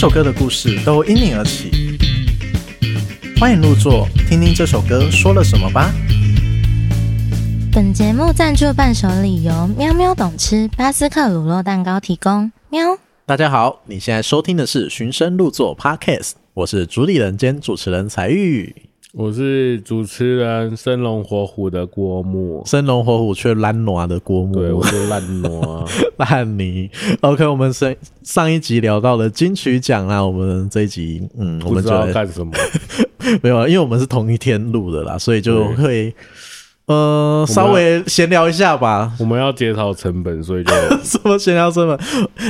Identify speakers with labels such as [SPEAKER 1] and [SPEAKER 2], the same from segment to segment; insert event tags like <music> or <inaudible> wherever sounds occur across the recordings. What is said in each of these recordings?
[SPEAKER 1] 首歌的故事都因你而起，欢迎入座，听听这首歌说了什么吧。
[SPEAKER 2] 本节目赞助伴手礼由喵喵懂吃巴斯克乳酪蛋糕提供。喵，
[SPEAKER 1] 大家好，你现在收听的是循声入座 Podcast，我是主理人兼主持人才玉。
[SPEAKER 3] 我是主持人生龙活虎的郭木，
[SPEAKER 1] 生龙活虎却烂挪的郭木，
[SPEAKER 3] 对，我是烂挪
[SPEAKER 1] 烂泥。OK，我们上上一集聊到了金曲奖啦，我们这一集，嗯，我们就要
[SPEAKER 3] 干什么？<laughs>
[SPEAKER 1] 没有，因为我们是同一天录的啦，所以就会呃稍微闲聊一下吧。
[SPEAKER 3] 我们要减少成本，所以就 <laughs>
[SPEAKER 1] 什么闲聊成本？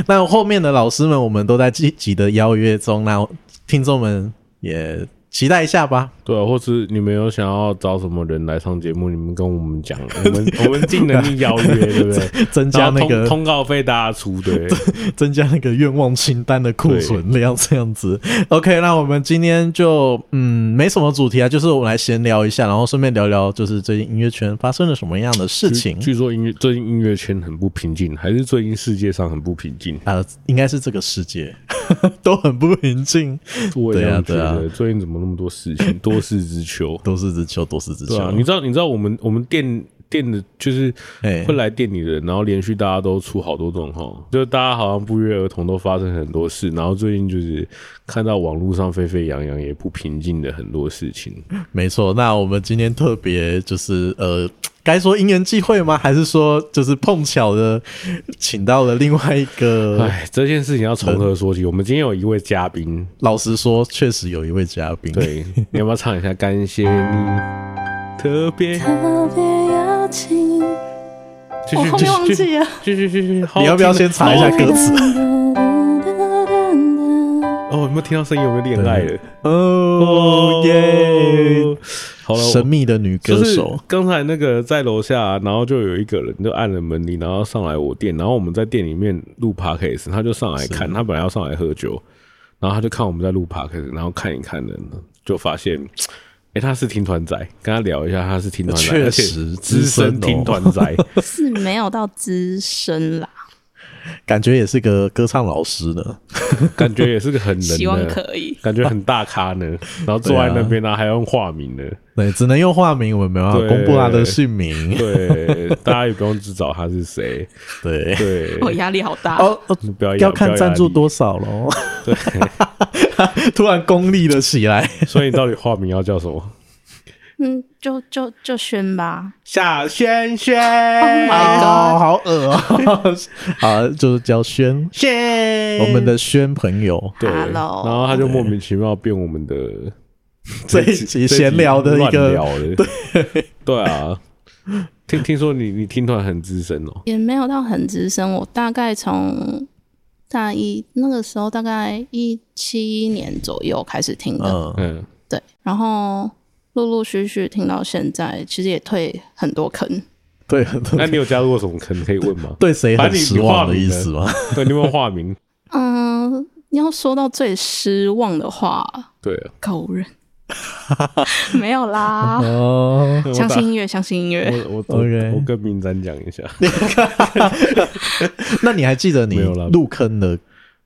[SPEAKER 1] 那后面的老师们，我们都在积极的邀约中，那听众们也。期待一下吧。
[SPEAKER 3] 对啊，或是你们有想要找什么人来上节目，你们跟我们讲，<laughs> 我们我们尽能力邀约，对不对？<laughs>
[SPEAKER 1] 增加那个
[SPEAKER 3] 通告费大家出，对，<laughs>
[SPEAKER 1] 增加那个愿望清单的库存量这样子。OK，那我们今天就嗯没什么主题啊，就是我们来闲聊一下，然后顺便聊聊就是最近音乐圈发生了什么样的事情。
[SPEAKER 3] 据，据说音乐最近音乐圈很不平静，还是最近世界上很不平静
[SPEAKER 1] 啊、呃？应该是这个世界都很不平静。
[SPEAKER 3] 对啊，对啊，最近怎么那么多事情？<laughs> 多事之秋。
[SPEAKER 1] 多事之秋，多事之秋。
[SPEAKER 3] 对啊，你知道，你知道我们我们店店的，就是会来店里的人，然后连续大家都出好多状况，就大家好像不约而同都发生很多事，然后最近就是看到网络上沸沸扬扬也不平静的很多事情。
[SPEAKER 1] 没错，那我们今天特别就是呃。该说因缘际会吗？还是说就是碰巧的请到了另外一个？
[SPEAKER 3] 哎，这件事情要从何说起？我们今天有一位嘉宾，
[SPEAKER 1] 老实说，确实有一位嘉宾。
[SPEAKER 3] 对，你要不要唱一下？感谢你特别
[SPEAKER 2] 特别邀请。
[SPEAKER 3] 我后面忘记了，继续继续。
[SPEAKER 1] 你要不要先查一下歌词？
[SPEAKER 3] 哦，有没有听到声音？有没有恋爱了？
[SPEAKER 1] 哦耶！好了，神秘的女歌手。
[SPEAKER 3] 刚才那个在楼下，然后就有一个人就按了门铃，然后上来我店，然后我们在店里面录 podcast，他就上来看，他本来要上来喝酒，然后他就看我们在录 podcast，然后看一看的，就发现，<tsk> 哎，他是听团仔，跟他聊一下，他是听团仔，
[SPEAKER 1] 确实
[SPEAKER 3] 资深听团仔，<laughs> <laughs>
[SPEAKER 2] 是没有到资深啦。
[SPEAKER 1] 感觉也是个歌唱老师呢，<laughs>
[SPEAKER 3] 感觉也是个很能，
[SPEAKER 2] 希望可以，
[SPEAKER 3] 感觉很大咖呢。然后坐在那边呢，还要用化名呢，
[SPEAKER 1] 对，只能用化名，我们没办法公布他的姓名。
[SPEAKER 3] 对，大家也不用知道他是谁。对对，
[SPEAKER 2] 我压力好大
[SPEAKER 1] 哦，不要要看赞助多少喽。对，<laughs> 突然功利了起来。
[SPEAKER 3] 所以你到底化名要叫什么？
[SPEAKER 2] 嗯，就就就轩吧，
[SPEAKER 3] 小轩轩
[SPEAKER 2] ，Oh my God，
[SPEAKER 1] 好恶哦，<laughs> 好，就是叫轩
[SPEAKER 3] 轩，
[SPEAKER 1] 我们的轩朋友，
[SPEAKER 3] 对，然后他就莫名其妙变我们的
[SPEAKER 1] 这一集闲聊的一个聊的，
[SPEAKER 3] 对。对啊，听听说你你听团很资深哦，
[SPEAKER 2] 也没有到很资深，我大概从大一那个时候，大概一七年左右开始听的，嗯，对，然后。陆陆续续听到现在，其实也退很多坑。
[SPEAKER 1] 对，很多。
[SPEAKER 3] 那你有加入过什么坑？可以问吗？<laughs>
[SPEAKER 1] 对谁很失望的意思吗？<laughs>
[SPEAKER 3] 对，你有没有化名？<laughs>
[SPEAKER 2] 嗯，你要说到最失望的话，
[SPEAKER 3] 对啊，
[SPEAKER 2] 狗人没有啦。哦，相信音乐，相信音乐。
[SPEAKER 3] 我我 OK，我跟明展讲一下。
[SPEAKER 1] 那你还记得你入坑的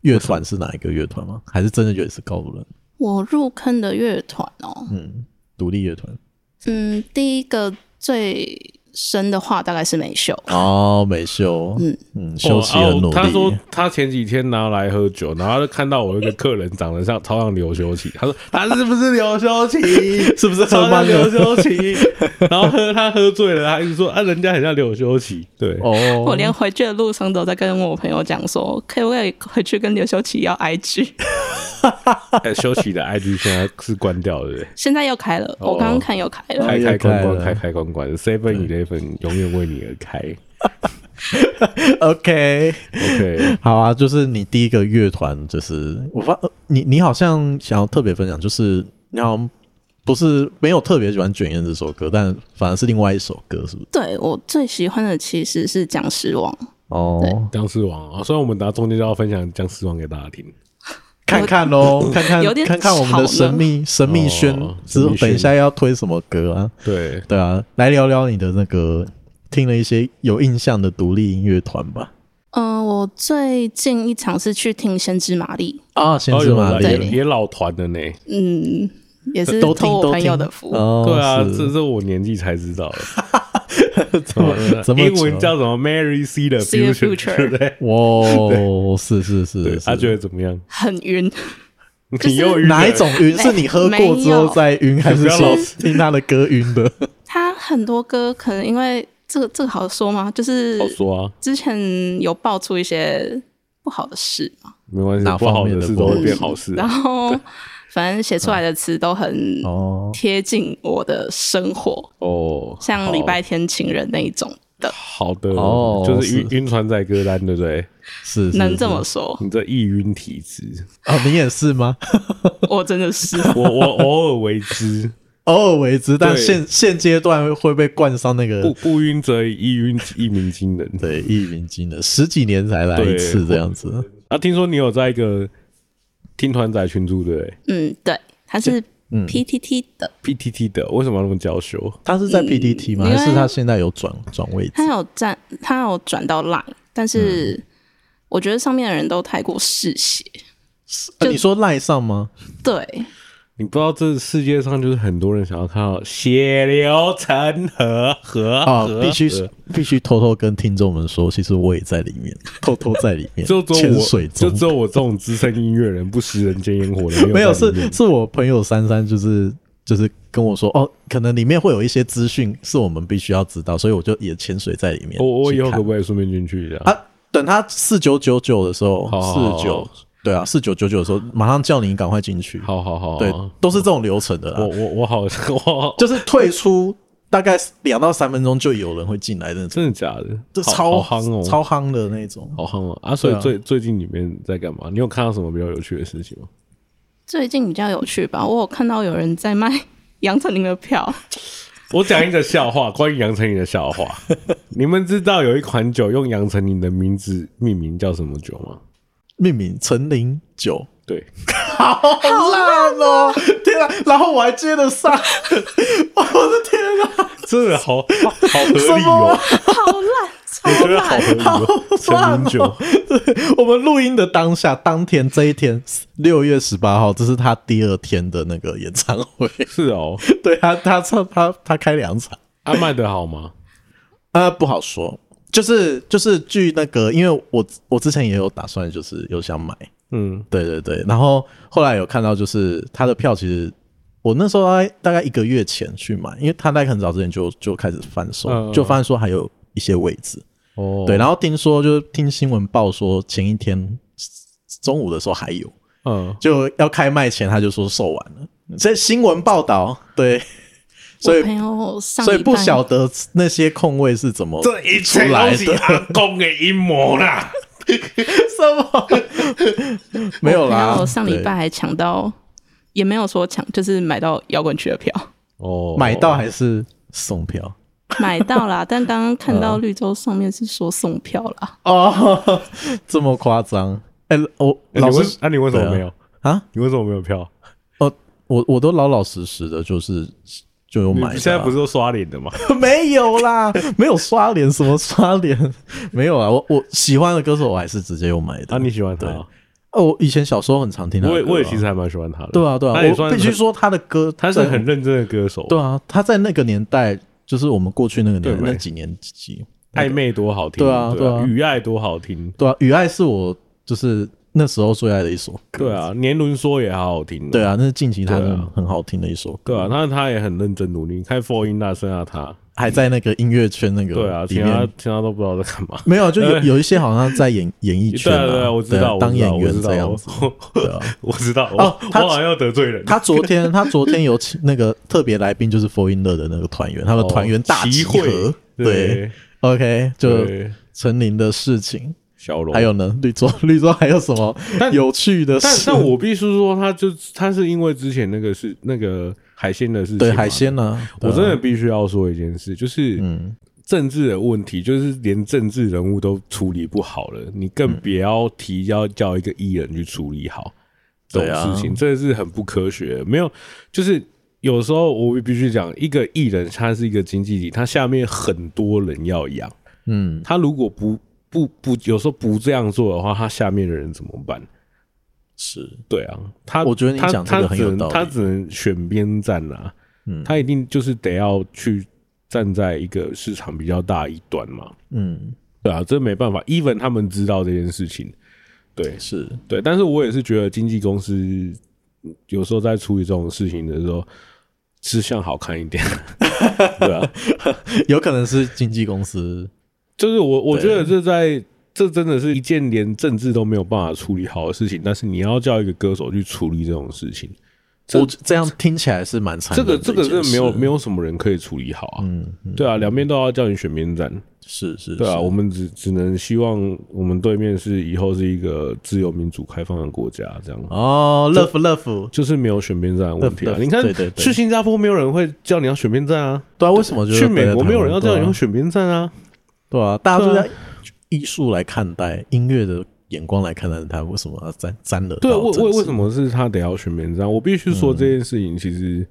[SPEAKER 1] 乐团是哪一个乐团吗？还是真的觉得是高人？
[SPEAKER 2] 我入坑的乐团哦，
[SPEAKER 1] 嗯。独立乐团，
[SPEAKER 2] 嗯，第一个最。生的话大概是美秀
[SPEAKER 1] 哦，美秀，嗯嗯，修齐很努力。
[SPEAKER 3] 他说他前几天拿来喝酒，然后就看到我一个客人长得像超像刘修齐，他说他是不是刘修齐？<laughs> 是不是超像刘修齐？<laughs> 然后喝他喝醉了，他一直说啊，人家很像刘修齐。对
[SPEAKER 2] 哦，我连回去的路上都在跟我朋友讲说，可不可以回去跟刘修齐要 IG？<laughs>
[SPEAKER 3] 修齐的 IG 现在是关掉了，对，
[SPEAKER 2] 现在又开了，我刚刚看又开了，
[SPEAKER 3] 开开关关，开开关关，seven eleven。份永远为你而开。<laughs>
[SPEAKER 1] OK OK，好啊，就是你第一个乐团，就是我发你你好像想要特别分享，就是你好像不是没有特别喜欢《卷烟》这首歌，但反而是另外一首歌，是不是？
[SPEAKER 2] 对，我最喜欢的其实是《僵尸王》
[SPEAKER 1] 哦，《
[SPEAKER 3] 僵尸王》啊，所以我们等下中间就要分享《僵尸王》给大家听，
[SPEAKER 1] 看看喽，看看看看我们的神秘神秘轩之后，等一下要推什么歌啊？
[SPEAKER 3] 对。
[SPEAKER 1] 对啊，来聊聊你的那个听了一些有印象的独立音乐团吧。
[SPEAKER 2] 嗯、呃，我我最近一场是去听先知玛丽。
[SPEAKER 1] 啊，先知玛丽
[SPEAKER 3] 也也老团的呢，
[SPEAKER 2] 嗯，也是托我朋友的福，
[SPEAKER 3] 对啊，这是我年纪才知道的，<laughs> 怎么怎么英文叫什么？Mary See the Future，对不对？
[SPEAKER 1] 哇，是是是，
[SPEAKER 3] 他觉得怎么样？
[SPEAKER 2] 很晕，
[SPEAKER 3] 你又晕？
[SPEAKER 1] 哪一种晕？是你喝过之后再晕，还是说听他的歌晕的？
[SPEAKER 2] 他很多歌可能因为。这个这个好说吗？就是
[SPEAKER 3] 好说啊。
[SPEAKER 2] 之前有爆出一些不好的事嘛，
[SPEAKER 3] 没关系，不好的事都会变好事。
[SPEAKER 2] 然后反正写出来的词都很贴近我的生活哦，像礼拜天情人那一种的。
[SPEAKER 3] 好的哦，就是晕晕船仔歌单，对不对？
[SPEAKER 1] 是
[SPEAKER 2] 能这么说。
[SPEAKER 3] 你这易晕体质
[SPEAKER 1] 啊，你也是吗？<laughs>
[SPEAKER 2] 我真的是，<laughs>
[SPEAKER 3] 我我偶尔为之。
[SPEAKER 1] 偶尔为之，但现现阶段会被冠上那个
[SPEAKER 3] 不不晕则易晕一鸣惊人，
[SPEAKER 1] 对，一鸣惊人，十几年才来一次这样子。
[SPEAKER 3] 啊，听说你有在一个听团仔群组对不对？
[SPEAKER 2] 嗯，对，他是 PTT 的
[SPEAKER 3] ，PTT 的，为什么要那么娇羞？
[SPEAKER 1] 他是在 PTT 吗？还是他现在有转转位置？
[SPEAKER 2] 他有站，他有转到 Line，但是我觉得上面的人都太过嗜血。
[SPEAKER 1] 你说 Line 上吗？
[SPEAKER 2] 对。
[SPEAKER 3] 你不知道这世界上就是很多人想要看到血流成河，河啊，
[SPEAKER 1] 必须必须偷偷跟听众们说，其实我也在里面，<laughs> 偷偷在里面，
[SPEAKER 3] 就只有我，
[SPEAKER 1] 就
[SPEAKER 3] 只有我这种资深音乐人不食人间烟火的，
[SPEAKER 1] 没有，是是我朋友珊珊，就是就是跟我说，哦，可能里面会有一些资讯是我们必须要知道，所以我就也潜水在里面。
[SPEAKER 3] 我我以后可不可以顺便进去一下？
[SPEAKER 1] 啊，等他四九九九的时候，四九。对啊，四九九九的时候，马上叫你赶快进去。
[SPEAKER 3] 好好好，
[SPEAKER 1] 对，都是这种流程的啦。
[SPEAKER 3] 我我我好，<laughs> 我
[SPEAKER 1] 就是退出大概两到三分钟就有人会进来的，
[SPEAKER 3] 真的假的？
[SPEAKER 1] 这超夯哦，超夯的那种，
[SPEAKER 3] 好夯哦。啊，所以最最近里面在干嘛？你有看到什么比较有趣的事情吗？
[SPEAKER 2] 最近比较有趣吧，我有看到有人在卖杨丞琳的票。
[SPEAKER 3] 我讲一个笑话，关于杨丞琳的笑话。<laughs> 你们知道有一款酒用杨丞琳的名字命名叫什么酒吗？
[SPEAKER 1] 命名陈零九，
[SPEAKER 3] 对，<laughs>
[SPEAKER 1] 好烂哦！天啊，然后我还接得上，<laughs> 我的天啊，
[SPEAKER 3] 真的好好合理哦，
[SPEAKER 2] 好烂，我觉得，
[SPEAKER 3] 好合理哦陈零九。
[SPEAKER 1] 对，我们录音的当下，当天这一天，六月十八号，这是他第二天的那个演唱会。
[SPEAKER 3] 是哦，<laughs>
[SPEAKER 1] 对他，他唱他他开两场，
[SPEAKER 3] 啊，卖的好吗？
[SPEAKER 1] 啊，不好说。就是就是据那个，因为我我之前也有打算，就是有想买，嗯，对对对，然后后来有看到，就是他的票，其实我那时候大概大概一个月前去买，因为他在很早之前就就开始贩售，嗯、就发现说还有一些位置，哦，对，然后听说就是听新闻报说前一天中午的时候还有，嗯，就要开卖前他就说售完了，这新闻报道，对。所以，所以不晓得那些空位是怎么出来的。这一切都是阿公的阴谋啦！<laughs> 什么？<laughs> 没有啦。
[SPEAKER 2] 我上礼拜还抢到，也没有说抢，就是买到摇滚区的票。
[SPEAKER 1] 哦，买到还是送票？
[SPEAKER 2] 买到啦，<laughs> 但刚刚看到绿洲上面是说送票啦。
[SPEAKER 1] 哦，这么夸张？哎，我老师，
[SPEAKER 3] 那你为什么没有啊？你为什么没有票？
[SPEAKER 1] 哦，我我都老老实实的，就是。就有买，现
[SPEAKER 3] 在不是都刷脸的吗？<laughs>
[SPEAKER 1] 没有啦，没有刷脸，什么刷脸？<laughs> 没有啊，我我喜欢的歌手，我还是直接有买的。
[SPEAKER 3] 啊，你喜欢他？
[SPEAKER 1] 哦，我以前小时候很常听他。
[SPEAKER 3] 我也我也其实还蛮喜欢他的。
[SPEAKER 1] 对啊，对啊，我必须说他的歌，
[SPEAKER 3] 他是很认真的歌手。
[SPEAKER 1] 对啊，他在那个年代，就是我们过去那个年代那几年几，
[SPEAKER 3] 暧昧多好听。
[SPEAKER 1] 对啊，对啊，
[SPEAKER 3] 雨爱多好听。
[SPEAKER 1] 对啊，雨爱是我就是。那时候最爱的一首歌，
[SPEAKER 3] 对啊，年轮说也好好听，
[SPEAKER 1] 对啊，那是近期他很好听的一首歌，
[SPEAKER 3] 对啊，他他也很认真努力，看 Four 音大剩下他。
[SPEAKER 1] 还在那个音乐圈那个，
[SPEAKER 3] 对啊，其他其他都不知道在干嘛，
[SPEAKER 1] 没有，就有 <laughs> 有一些好像在演演艺圈，
[SPEAKER 3] 对对，我知道，
[SPEAKER 1] 当演员这样子，对啊，
[SPEAKER 3] 我知道，哦，他好像要得罪人，
[SPEAKER 1] 他昨天他昨天有请 <laughs> 那个特别来宾，就是 Four In 的那个团员，他们团员大集合，对，OK，就陈琳的事情。
[SPEAKER 3] 小龙，
[SPEAKER 1] 还有呢？绿洲，绿洲还有什么有趣的事？
[SPEAKER 3] 但但我必须说，他就他是因为之前那个是那个海鲜的事情，
[SPEAKER 1] 对海鲜呢、啊，
[SPEAKER 3] 我真的必须要说一件事，就是嗯，政治的问题，就是连政治人物都处理不好了，你更别要提要叫一个艺人去处理好这种事情，这是很不科学。没有，就是有时候我必须讲，一个艺人他是一个经济体，他下面很多人要养，嗯，他如果不。不不，有时候不这样做的话，他下面的人怎么办？
[SPEAKER 1] 是。
[SPEAKER 3] 对啊，他
[SPEAKER 1] 我觉得你讲这个很有道理，
[SPEAKER 3] 他只能选边站啊，嗯，他一定就是得要去站在一个市场比较大一端嘛，
[SPEAKER 1] 嗯，
[SPEAKER 3] 对啊，这没办法，even 他们知道这件事情，对，
[SPEAKER 1] 是。
[SPEAKER 3] 对，但是我也是觉得经纪公司有时候在处理这种事情的时候，吃相好看一点，<laughs> 对啊，
[SPEAKER 1] 有可能是经纪公司，
[SPEAKER 3] 就是我我觉得这在。这真的是一件连政治都没有办法处理好的事情，但是你要叫一个歌手去处理这种事情，
[SPEAKER 1] 这我这样听起来是蛮惨。
[SPEAKER 3] 这个这个是没有没有什么人可以处理好啊。
[SPEAKER 1] 嗯，嗯
[SPEAKER 3] 对啊，两边都要叫你选边站，
[SPEAKER 1] 是是，
[SPEAKER 3] 对啊，我们只只能希望我们对面是以后是一个自由民主开放的国家，这样
[SPEAKER 1] 哦，love love
[SPEAKER 3] 就是没有选边站的问题啊。
[SPEAKER 1] Love,
[SPEAKER 3] 你看，
[SPEAKER 1] 对对对
[SPEAKER 3] 去新加坡没有人会叫你要选边站啊，
[SPEAKER 1] 对啊，为什么
[SPEAKER 3] 去美国没有人要叫你要选边站啊？
[SPEAKER 1] 对啊，大家都在。艺术来看待音乐的眼光来看待他，为什么要沾沾了？
[SPEAKER 3] 对，为为为什么是他得要选边站？我必须说这件事情其实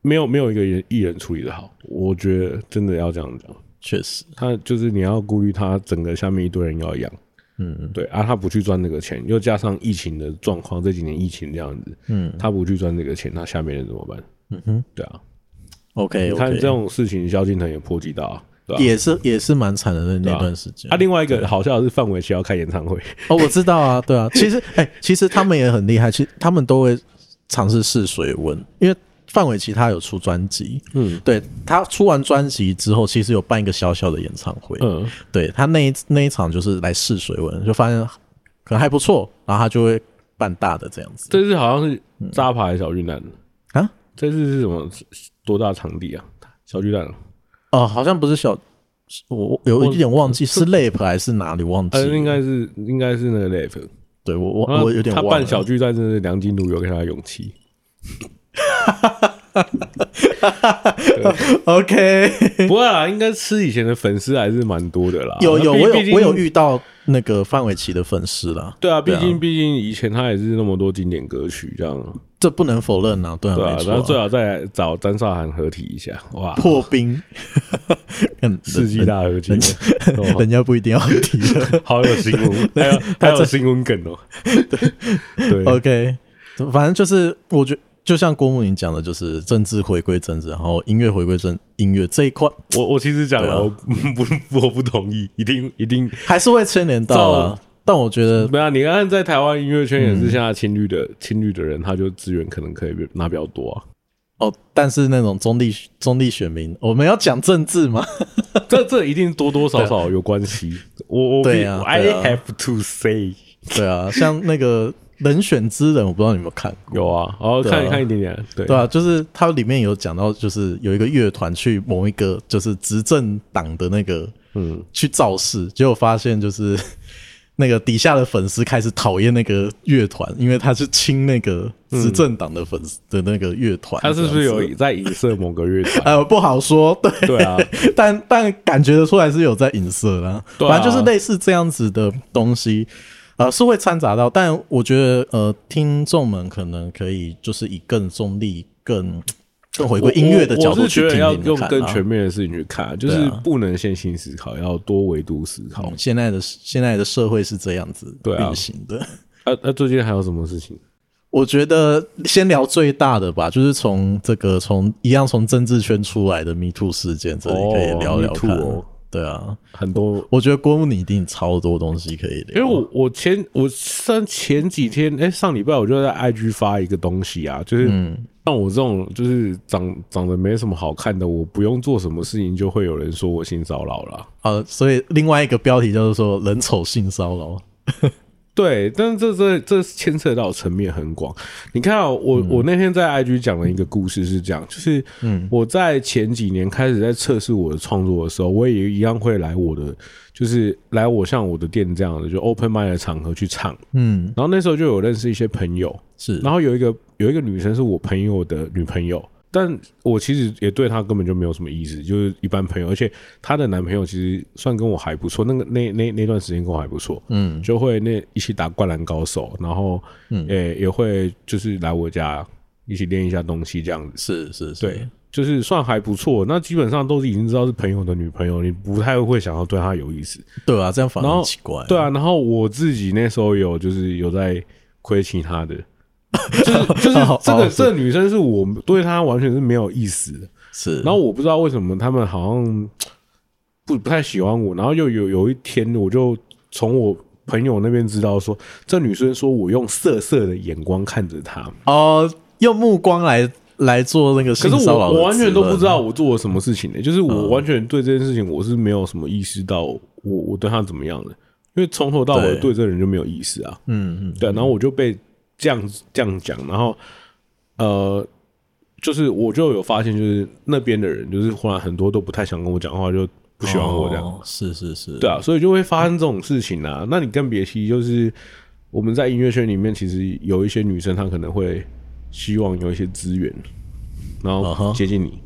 [SPEAKER 3] 没有没有一个人艺人处理的好，我觉得真的要这样讲。
[SPEAKER 1] 确实，
[SPEAKER 3] 他就是你要顾虑他整个下面一堆人要养，
[SPEAKER 1] 嗯，
[SPEAKER 3] 对啊，他不去赚那个钱，又加上疫情的状况，这几年疫情这样子，
[SPEAKER 1] 嗯，
[SPEAKER 3] 他不去赚那个钱，那下面人怎么办？
[SPEAKER 1] 嗯哼，
[SPEAKER 3] 对啊
[SPEAKER 1] ，OK，
[SPEAKER 3] 你看这种事情，萧敬腾也波及到啊。
[SPEAKER 1] 也是也是蛮惨的那那段时间。
[SPEAKER 3] 啊，另外一个好笑的是范玮琪要开演唱会。<laughs>
[SPEAKER 1] 哦，我知道啊，对啊，其实 <laughs> 哎、欸，其实他们也很厉害，其实他们都会尝试试水温，因为范玮琪他有出专辑，
[SPEAKER 3] 嗯，
[SPEAKER 1] 对他出完专辑之后，其实有办一个小小的演唱会，
[SPEAKER 3] 嗯，
[SPEAKER 1] 对他那一那一场就是来试水温，就发现可能还不错，然后他就会办大的这样子。
[SPEAKER 3] 这次好像是扎牌小巨蛋。
[SPEAKER 1] 啊，
[SPEAKER 3] 这次是什么？多大场地啊？小巨蛋。
[SPEAKER 1] 哦，好像不是小，我有一点忘记是 Lap 还是哪里忘记？
[SPEAKER 3] 呃，应该是应该是那个 Lap。
[SPEAKER 1] 对我我我有点忘了。
[SPEAKER 3] 他办小巨蛋，真的是梁静茹有给他勇气。<laughs> <laughs>
[SPEAKER 1] OK，
[SPEAKER 3] 不会啦，应该吃以前的粉丝还是蛮多的啦。
[SPEAKER 1] 有有，我有我有遇到那个范玮琪的粉丝啦。
[SPEAKER 3] 对啊，毕竟毕竟以前他也是那么多经典歌曲这样。
[SPEAKER 1] 这不能否认啊，对啊，
[SPEAKER 3] 然后最好再找张韶涵合体一下，哇，
[SPEAKER 1] 破冰，<laughs>
[SPEAKER 3] 世纪大合体，
[SPEAKER 1] 人家不一定要合体的，<laughs>
[SPEAKER 3] 好有新闻，还有还有新闻梗哦，对。对
[SPEAKER 1] ，OK，反正就是我觉得，就像郭木林讲的，就是政治回归政治，然后音乐回归政音乐这一块，
[SPEAKER 3] 我我其实讲了，我不 <laughs> 我不同意，一定一定
[SPEAKER 1] 还是会牵连到啊。但我觉得，
[SPEAKER 3] 没有，你看在台湾音乐圈也是现在青绿的青绿的人，他就资源可能可以拿比较多啊。
[SPEAKER 1] 哦，但是那种中立中立选民，我们要讲政治吗？<laughs>
[SPEAKER 3] 这这一定多多少少有关系。我我
[SPEAKER 1] 对啊
[SPEAKER 3] ，I have to say，
[SPEAKER 1] 对啊，像那个人选之人，我不知道你有没有看过？
[SPEAKER 3] 有啊，然后看一看一点点，对
[SPEAKER 1] 对啊，就是它里面有讲到，就是有一个乐团去某一个就是执政党的那个嗯去造势，结果发现就是。<laughs> 那个底下的粉丝开始讨厌那个乐团，因为他是亲那个执政党的粉丝的那个乐团。
[SPEAKER 3] 他是不是有在影射某个乐团？<laughs>
[SPEAKER 1] 呃，不好说。对
[SPEAKER 3] 对啊，<laughs>
[SPEAKER 1] 但但感觉得出来是有在影射啦。
[SPEAKER 3] 对啊，
[SPEAKER 1] 反正就是类似这样子的东西，呃，是会掺杂到。但我觉得，呃，听众们可能可以就是以更中立、更。更回归音乐的角度去听听看，我是觉得
[SPEAKER 3] 要用更全面的事情去看，就是不能线性思考，要多维度思考。
[SPEAKER 1] 现在的现在的社会是这样子运行的。
[SPEAKER 3] 啊，那最近还有什么事情？<laughs>
[SPEAKER 1] 我觉得先聊最大的吧，就是从这个从一样从政治圈出来的 Me Too 事件，这里可以聊聊看。对啊，
[SPEAKER 3] 很多，
[SPEAKER 1] 我觉得郭牧你一定超多东西可以聊。
[SPEAKER 3] 因为我我前我上前几天，哎，上礼拜我就在 IG 发一个东西啊，就是像我这种就是长长得没什么好看的，我不用做什么事情，就会有人说我性骚扰了。
[SPEAKER 1] 呃，所以另外一个标题就是说人丑性骚扰。
[SPEAKER 3] 对，但是这这这牵扯到层面很广。你看啊，我、嗯、我那天在 IG 讲了一个故事，是这样，就是嗯，我在前几年开始在测试我的创作的时候，我也一样会来我的，就是来我像我的店这样的，就 open mic 的场合去唱，
[SPEAKER 1] 嗯，
[SPEAKER 3] 然后那时候就有认识一些朋友，
[SPEAKER 1] 是，
[SPEAKER 3] 然后有一个有一个女生是我朋友的女朋友。但我其实也对她根本就没有什么意思，就是一般朋友。而且她的男朋友其实算跟我还不错，那个那那那段时间跟我还不错，
[SPEAKER 1] 嗯，
[SPEAKER 3] 就会那一起打灌篮高手，然后嗯，也也会就是来我家一起练一下东西这样子。
[SPEAKER 1] 是是是，
[SPEAKER 3] 对。就是算还不错，那基本上都是已经知道是朋友的女朋友，你不太会想要对她有意思。
[SPEAKER 1] 对啊，这样反而很奇怪。
[SPEAKER 3] 对啊，然后我自己那时候有就是有在亏其他的，<laughs> 就是 <laughs> 就是这个这个女生是我对她完全是没有意思的。
[SPEAKER 1] 是，
[SPEAKER 3] 然后我不知道为什么他们好像不不太喜欢我，然后又有有一天我就从我朋友那边知道说，这女生说我用色色的眼光看着她，
[SPEAKER 1] 哦，用目光来。来做那个，可
[SPEAKER 3] 是我我完全都不知道我做了什么事情呢、欸？就是我完全对这件事情我是没有什么意识到我我对她怎么样的，因为从头到尾对这个人就没有意思啊。嗯嗯，对，然后我就被这样这样讲，然后呃，就是我就有发现，就是那边的人就是忽然很多都不太想跟我讲话，就不喜欢我这样。
[SPEAKER 1] 哦、是是是，
[SPEAKER 3] 对啊，所以就会发生这种事情啊。那你更别提，就是我们在音乐圈里面，其实有一些女生她可能会。希望有一些资源，然后接近你，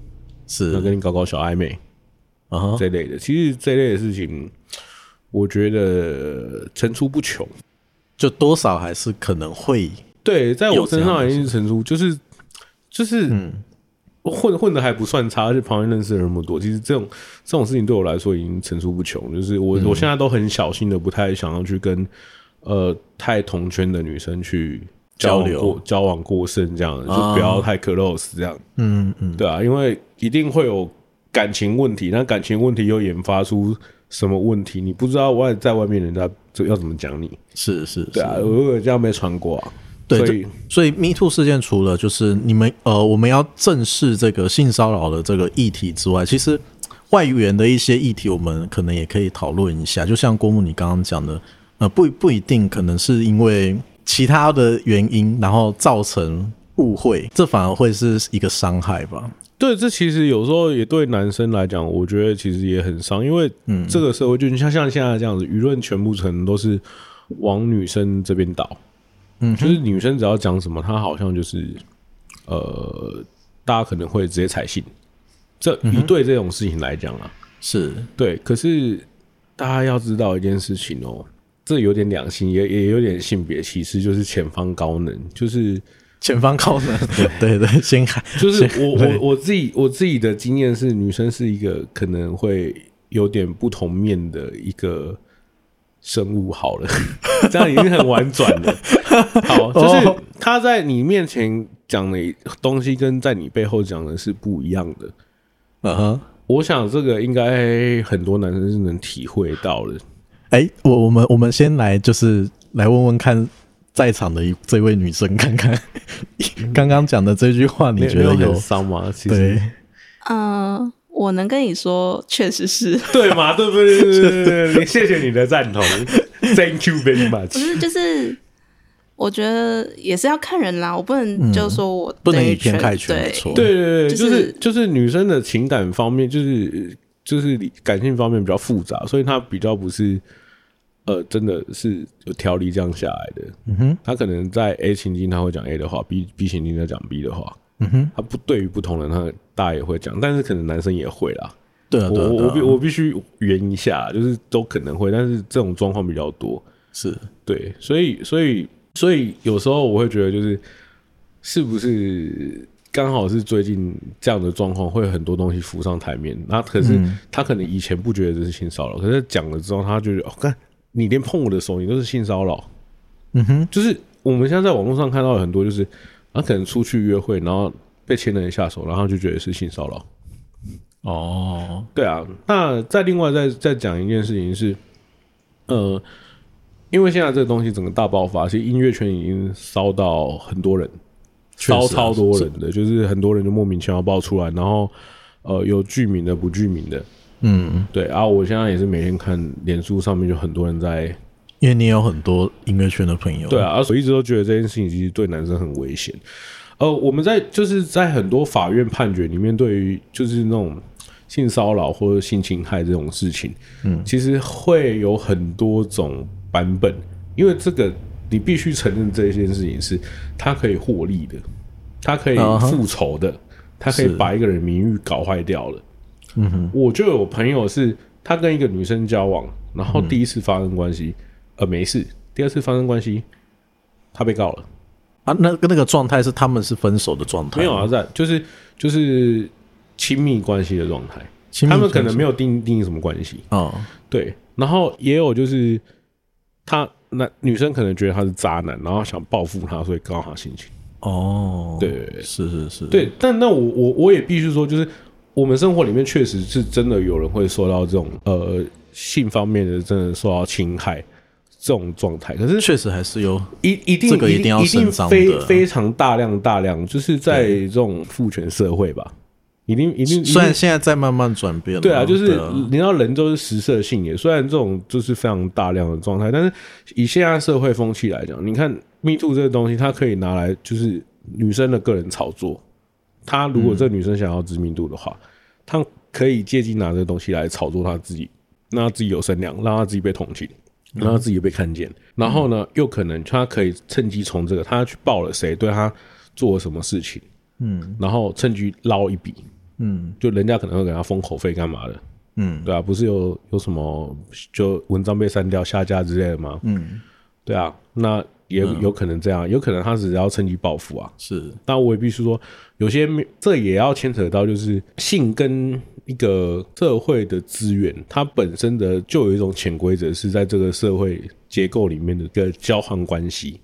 [SPEAKER 3] 是要跟你搞搞小暧昧，啊哈，这类的。其实这类的事情，我觉得层出不穷，
[SPEAKER 1] 就多少还是可能会。
[SPEAKER 3] 对，在我身上已经是层出，就是就是，嗯，混混的还不算差，而且旁边认识的人那么多。其实这种这种事情对我来说已经层出不穷。就是我我现在都很小心的，不太想要去跟呃太同圈的女生去。交流、交往过深，这样就不要太 close，这样。嗯嗯，对啊，因为一定会有感情问题，那感情问题又研发出什么问题？你不知道外在外面人家就要怎么讲你？
[SPEAKER 1] 是是，
[SPEAKER 3] 对啊，我有这样没传过啊。
[SPEAKER 1] 对，所以所以 Me Too 事件除了就是你们呃，我们要正视这个性骚扰的这个议题之外，其实外援的一些议题，我们可能也可以讨论一下。就像郭牧你刚刚讲的，呃，不不一定，可能是因为。其他的原因，然后造成误会，这反而会是一个伤害吧？
[SPEAKER 3] 对，这其实有时候也对男生来讲，我觉得其实也很伤，因为这个社会就像像现在这样子，舆论全部可能都是往女生这边倒。嗯，就是女生只要讲什么，她好像就是呃，大家可能会直接采信。这一对这种事情来讲啊，
[SPEAKER 1] 是对。
[SPEAKER 3] 可是大家要知道一件事情哦。这有点两性，也也有点性别歧视，就是前方高能，就是
[SPEAKER 1] 前方高能，<laughs> 对对对，先看，
[SPEAKER 3] 就是我我我自己我自己的经验是，女生是一个可能会有点不同面的一个生物。好了，<laughs> 这样已经很婉转了。<laughs> 好，就是他在你面前讲的东西，跟在你背后讲的是不一样的。嗯哼，我想这个应该很多男生是能体会到的。
[SPEAKER 1] 哎、欸，我我们我们先来，就是来问问看，在场的一这位女生，看看 <laughs> 刚刚讲的这句话，你觉得有
[SPEAKER 3] 伤吗？其实
[SPEAKER 1] 对，
[SPEAKER 2] 嗯、呃，我能跟你说，确实是 <laughs>
[SPEAKER 3] 对吗？对不对？对对对，你谢谢你的赞同，Thank you very much。
[SPEAKER 2] 不是，就是我觉得也是要看人啦，我不能就说我、嗯、
[SPEAKER 1] 不能以偏概全，没错。
[SPEAKER 3] 对对对，就是、就是、女生的情感方面，就是。就是感性方面比较复杂，所以她比较不是，呃，真的是有条理这样下来的。嗯哼，她可能在 A 情境她会讲 A 的话，B B 情境在讲 B 的话。嗯哼，她不对于不同人，她大家也会讲，但是可能男生也会啦。
[SPEAKER 1] 对啊，对啊，
[SPEAKER 3] 我我必我必须圆一下，就是都可能会，但是这种状况比较多。
[SPEAKER 1] 是
[SPEAKER 3] 对，所以所以所以有时候我会觉得，就是是不是？刚好是最近这样的状况，会有很多东西浮上台面。那可是他可能以前不觉得这是性骚扰，可是讲了之后，他就觉得哦，看你连碰我的手，你都是性骚扰。嗯哼，就是我们现在在网络上看到有很多，就是他可能出去约会，然后被牵了一下手，然后就觉得是性骚扰。哦，对啊。那再另外再再讲一件事情是，呃，因为现在这个东西整个大爆发，其实音乐圈已经烧到很多人。超超多人的，就是很多人就莫名其妙爆出来，然后呃有具名的不具名的，嗯，对啊，我现在也是每天看脸书上面就很多人在，
[SPEAKER 1] 因为你有很多音乐圈的朋友，
[SPEAKER 3] 对啊，我一直都觉得这件事情其实对男生很危险。呃，我们在就是在很多法院判决里面，对于就是那种性骚扰或者性侵害这种事情，嗯，其实会有很多种版本，因为这个。你必须承认这件事情是，他可以获利的，他可以复仇的，他可以把一个人名誉搞坏掉了。嗯哼，我就有朋友是，他跟一个女生交往，然后第一次发生关系，呃，没事；第二次发生关系，他被告了。啊，
[SPEAKER 1] 那个那个状态是他们是分手的状态？
[SPEAKER 3] 没有啊，在就是就是亲密关系的状态，他们可能没有定定义什么关系哦，对，然后也有就是他那女生可能觉得他是渣男，然后想报复他，所以告他心情。
[SPEAKER 1] 哦，
[SPEAKER 3] 对，
[SPEAKER 1] 是是是，
[SPEAKER 3] 对，但那我我我也必须说，就是我们生活里面确实是真的有人会受到这种呃性方面的真的受到侵害这种状态，可是
[SPEAKER 1] 确实还是有
[SPEAKER 3] 一一定
[SPEAKER 1] 这个一定要
[SPEAKER 3] 一定非非常大量大量，就是在这种父权社会吧，一定一定
[SPEAKER 1] 虽然现在在慢慢转变，
[SPEAKER 3] 对啊，就是你知道人都是食色性也，虽然这种就是非常大量的状态，但是以现在社会风气来讲，你看。Me Too 这个东西，它可以拿来就是女生的个人炒作。她如果这女生想要知名度的话，她可以借机拿这个东西来炒作她自己，让她自己有声量，让她自己被同情，让她自己被看见。然后呢，又可能她可以趁机从这个，她去报了谁对她做了什么事情，嗯，然后趁机捞一笔，嗯，就人家可能会给他封口费干嘛的，嗯，对啊，不是有有什么就文章被删掉、下架之类的吗？嗯，对啊，那。也有可能这样，有可能他只是要趁机报复啊。
[SPEAKER 1] 是，
[SPEAKER 3] 但我也必须说，有些这也要牵扯到，就是性跟一个社会的资源，它本身的就有一种潜规则，是在这个社会结构里面的一个交换关系。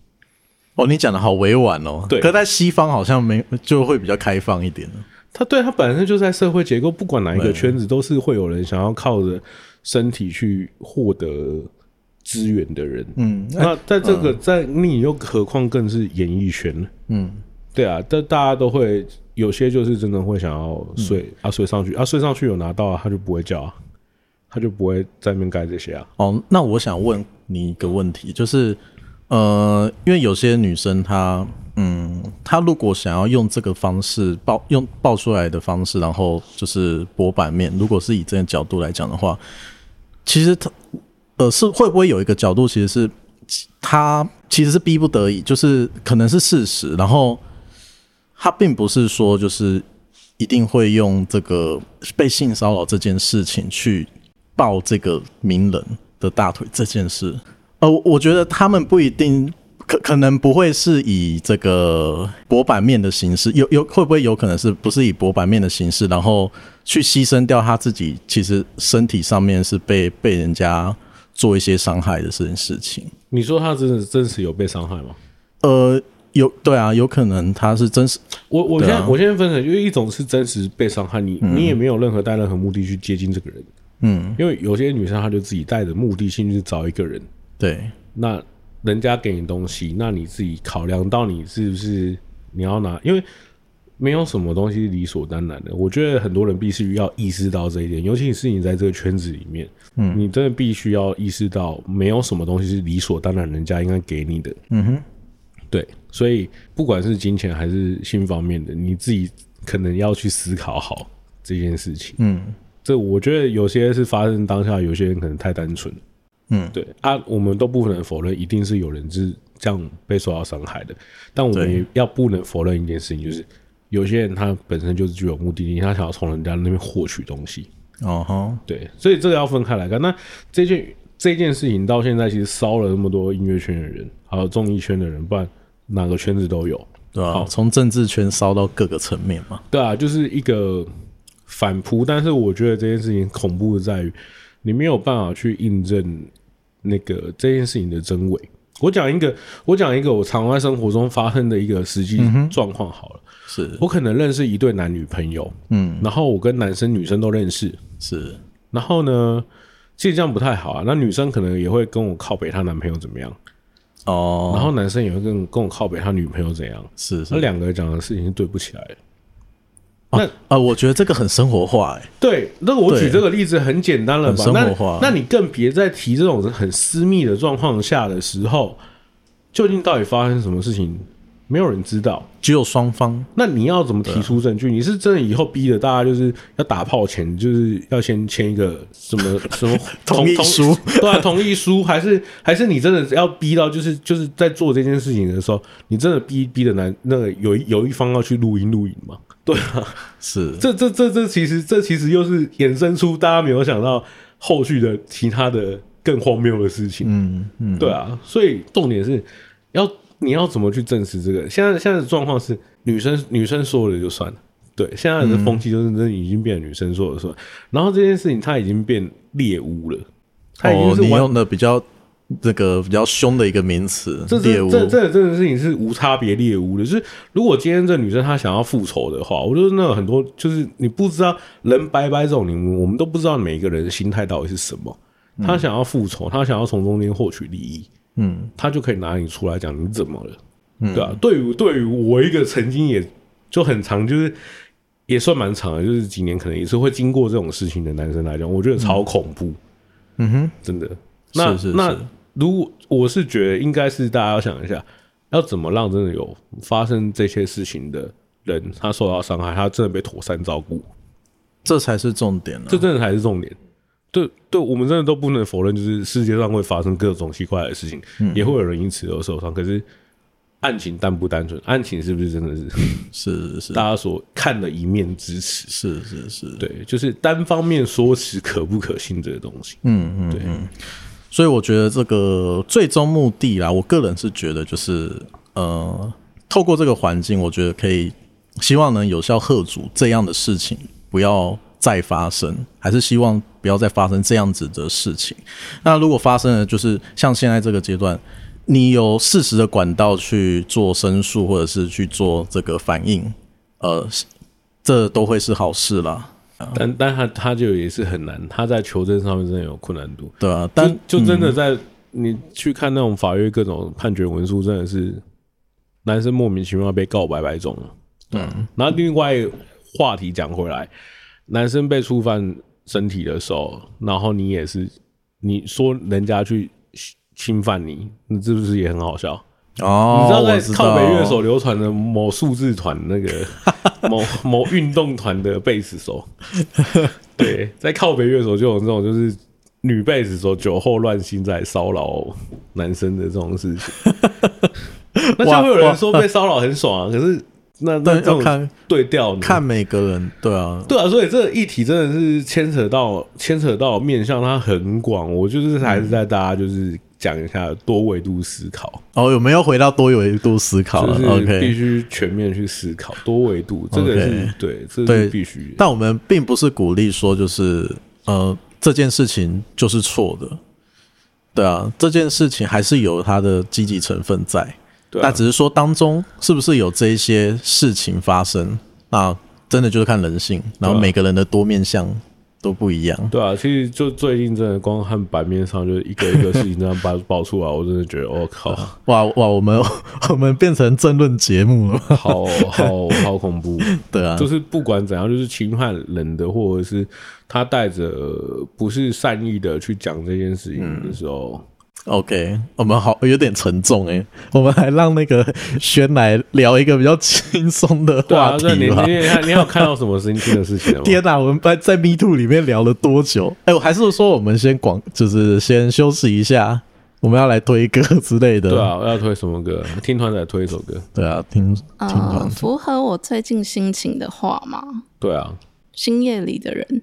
[SPEAKER 1] 哦，你讲的好委婉哦。对，可在西方好像没就会比较开放一点。
[SPEAKER 3] 他对他本身就在社会结构，不管哪一个圈子，都是会有人想要靠着身体去获得。资源的人，嗯，那在这个在你又何况更是演艺圈？呢，嗯，对啊，但大家都会有些就是真的会想要睡啊，睡上去啊，睡上去有拿到啊，他就不会叫啊，他就不会在那边干这些啊。
[SPEAKER 1] 哦，那我想问你一个问题，就是呃，因为有些女生她，嗯，他如果想要用这个方式爆用爆出来的方式，然后就是博版面，如果是以这个角度来讲的话，其实他。呃，是会不会有一个角度，其实是他其实是逼不得已，就是可能是事实，然后他并不是说就是一定会用这个被性骚扰这件事情去抱这个名人的大腿这件事。呃，我觉得他们不一定可可能不会是以这个薄板面的形式，有有会不会有可能是不是以薄板面的形式，然后去牺牲掉他自己，其实身体上面是被被人家。做一些伤害的这件事情，
[SPEAKER 3] 你说他真的真实有被伤害吗？
[SPEAKER 1] 呃，有，对啊，有可能他是真实。
[SPEAKER 3] 我我先、啊、我现在分成，因为一种是真实被伤害，你、嗯、你也没有任何带任何目的去接近这个人，嗯，因为有些女生她就自己带着目的性去找一个人，
[SPEAKER 1] 对，
[SPEAKER 3] 那人家给你东西，那你自己考量到你是不是你要拿，因为。没有什么东西是理所当然的，我觉得很多人必须要意识到这一点，尤其是你在这个圈子里面，嗯，你真的必须要意识到，没有什么东西是理所当然，人家应该给你的，嗯哼，对，所以不管是金钱还是性方面的，你自己可能要去思考好这件事情，嗯，这我觉得有些是发生当下，有些人可能太单纯，嗯，对啊，我们都不能否认，一定是有人是这样被受到伤害的，但我们也要不能否认一件事情，就是。有些人他本身就是具有目的性，他想要从人家那边获取东西。哦哈，对，所以这个要分开来看。那这件这件事情到现在其实烧了那么多音乐圈的人，还有综艺圈的人，不然哪个圈子都有，
[SPEAKER 1] 对啊，从政治圈烧到各个层面嘛。
[SPEAKER 3] 对啊，就是一个反扑。但是我觉得这件事情恐怖的在于，你没有办法去印证那个这件事情的真伪。我讲一个，我讲一个我常在生活中发生的一个实际状况好了。是我可能认识一对男女朋友，嗯，然后我跟男生女生都认识，
[SPEAKER 1] 是，
[SPEAKER 3] 然后呢，其实这样不太好啊。那女生可能也会跟我靠北她男朋友怎么样，哦，然后男生也会跟跟我靠北他女朋友怎样，
[SPEAKER 1] 是，是，
[SPEAKER 3] 那两个人讲的事情是对不起来的。
[SPEAKER 1] 那啊、呃，我觉得这个很生活化，哎，
[SPEAKER 3] 对，那我举这个例子很简单了吧？
[SPEAKER 1] 生活化，
[SPEAKER 3] 那，那你更别再提这种很私密的状况下的时候，究竟到底发生什么事情？没有人知道，
[SPEAKER 1] 只有双方。
[SPEAKER 3] 那你要怎么提出证据？你是真的以后逼着大家就是要打炮前，就是要先签一个什么 <laughs> 什么
[SPEAKER 1] 同意书？
[SPEAKER 3] 对啊，同意书，还是还是你真的要逼到就是就是在做这件事情的时候，你真的逼逼的男那个有有一方要去录音录影吗？对啊，
[SPEAKER 1] 是
[SPEAKER 3] 这这这这其实这其实又是衍生出大家没有想到后续的其他的更荒谬的事情。嗯嗯，对啊，所以重点是要。你要怎么去证实这个？现在现在的状况是，女生女生说了就算了，对，现在的风气就是已经变女生说了算。然后这件事情它已经变猎巫了，它已经是
[SPEAKER 1] 你用的比较这个比较凶的一个名词，
[SPEAKER 3] 这是这这这个事情是无差别猎物的。就是如果今天这女生她想要复仇的话，我觉得那有很多就是你不知道人拜拜这种，你我们都不知道每一个人的心态到底是什么。她想要复仇，她想要从中间获取利益，嗯，她就可以拿你出来讲你怎么了，嗯、对吧、啊？对于对于我一个曾经也就很长，就是也算蛮长的，就是几年可能也是会经过这种事情的男生来讲，我觉得超恐怖，嗯哼，真的。那是是是那如果我是觉得应该是大家要想一下，要怎么让真的有发生这些事情的人他受到伤害，他真的被妥善照顾，
[SPEAKER 1] 这才是重点、啊，
[SPEAKER 3] 这真的才是重点。对对，我们真的都不能否认，就是世界上会发生各种奇怪的事情，嗯、也会有人因此而受伤。可是案情单不单纯？案情是不是真的是 <laughs>
[SPEAKER 1] 是是
[SPEAKER 3] 大家所看的一面之词？
[SPEAKER 1] 是是是，
[SPEAKER 3] 对，就是单方面说辞可不可信这个东西？嗯嗯，对。
[SPEAKER 1] 所以我觉得这个最终目的啦，我个人是觉得就是呃，透过这个环境，我觉得可以希望能有效吓阻这样的事情不要再发生，还是希望。不要再发生这样子的事情。那如果发生了，就是像现在这个阶段，你有适时的管道去做申诉，或者是去做这个反应，呃，这都会是好事啦。
[SPEAKER 3] 但但他他就也是很难，他在求证上面真的有困难度。
[SPEAKER 1] 对啊，但
[SPEAKER 3] 就，就真的在你去看那种法院各种判决文书，真的是男生莫名其妙被告白白种了。嗯，然后另外话题讲回来，男生被触犯。身体的时候，然后你也是，你说人家去侵犯你，你是不是也很好笑？
[SPEAKER 1] 哦，
[SPEAKER 3] 你知道在靠北乐手流传的某数字团那个 <laughs> 某某运动团的贝斯手，<laughs> 对，在靠北乐手就有这种就是女贝斯手酒后乱性在骚扰男生的这种事情，<laughs> 那就会有人说被骚扰很爽啊，可是。那那要看对调，
[SPEAKER 1] 看每个人，对啊，
[SPEAKER 3] 对啊，所以这个议题真的是牵扯到牵扯到面向它很广。我就是还是在大家就是讲一下多维度思考。
[SPEAKER 1] 哦，有没有回到多维度思考
[SPEAKER 3] ？？OK，必须全面去思考多维度，这个是对，这是必须。
[SPEAKER 1] 但我们并不是鼓励说就是呃这件事情就是错的，对啊，这件事情还是有它的积极成分在。那只是说当中是不是有这一些事情发生？那真的就是看人性，然后每个人的多面相都不一样。
[SPEAKER 3] 对啊，其实就最近真的光看版面上就一个一个事情这样爆 <laughs> 爆出来，我真的觉得我、哦、靠！
[SPEAKER 1] 哇哇，我们 <laughs> 我们变成争论节目了，
[SPEAKER 3] 好好好恐怖。<laughs>
[SPEAKER 1] 对啊，
[SPEAKER 3] 就是不管怎样，就是侵犯人的，或者是他带着不是善意的去讲这件事情的时候。嗯
[SPEAKER 1] OK，我们好有点沉重哎，我们还让那个 <laughs> 轩来聊一个比较轻松的话题吧。
[SPEAKER 3] 你你你有看到什么新鲜的事情吗？<laughs>
[SPEAKER 1] 天哪，我们在在 Me Too 里面聊了多久？哎，我还是说我们先广，就是先休息一下，我们要来推歌之类的。
[SPEAKER 3] 对啊，要推什么歌？听团仔推一首歌。
[SPEAKER 1] 对啊，听听团。
[SPEAKER 2] 符合我最近心情的话吗？
[SPEAKER 3] 对啊，
[SPEAKER 2] 星夜里的人。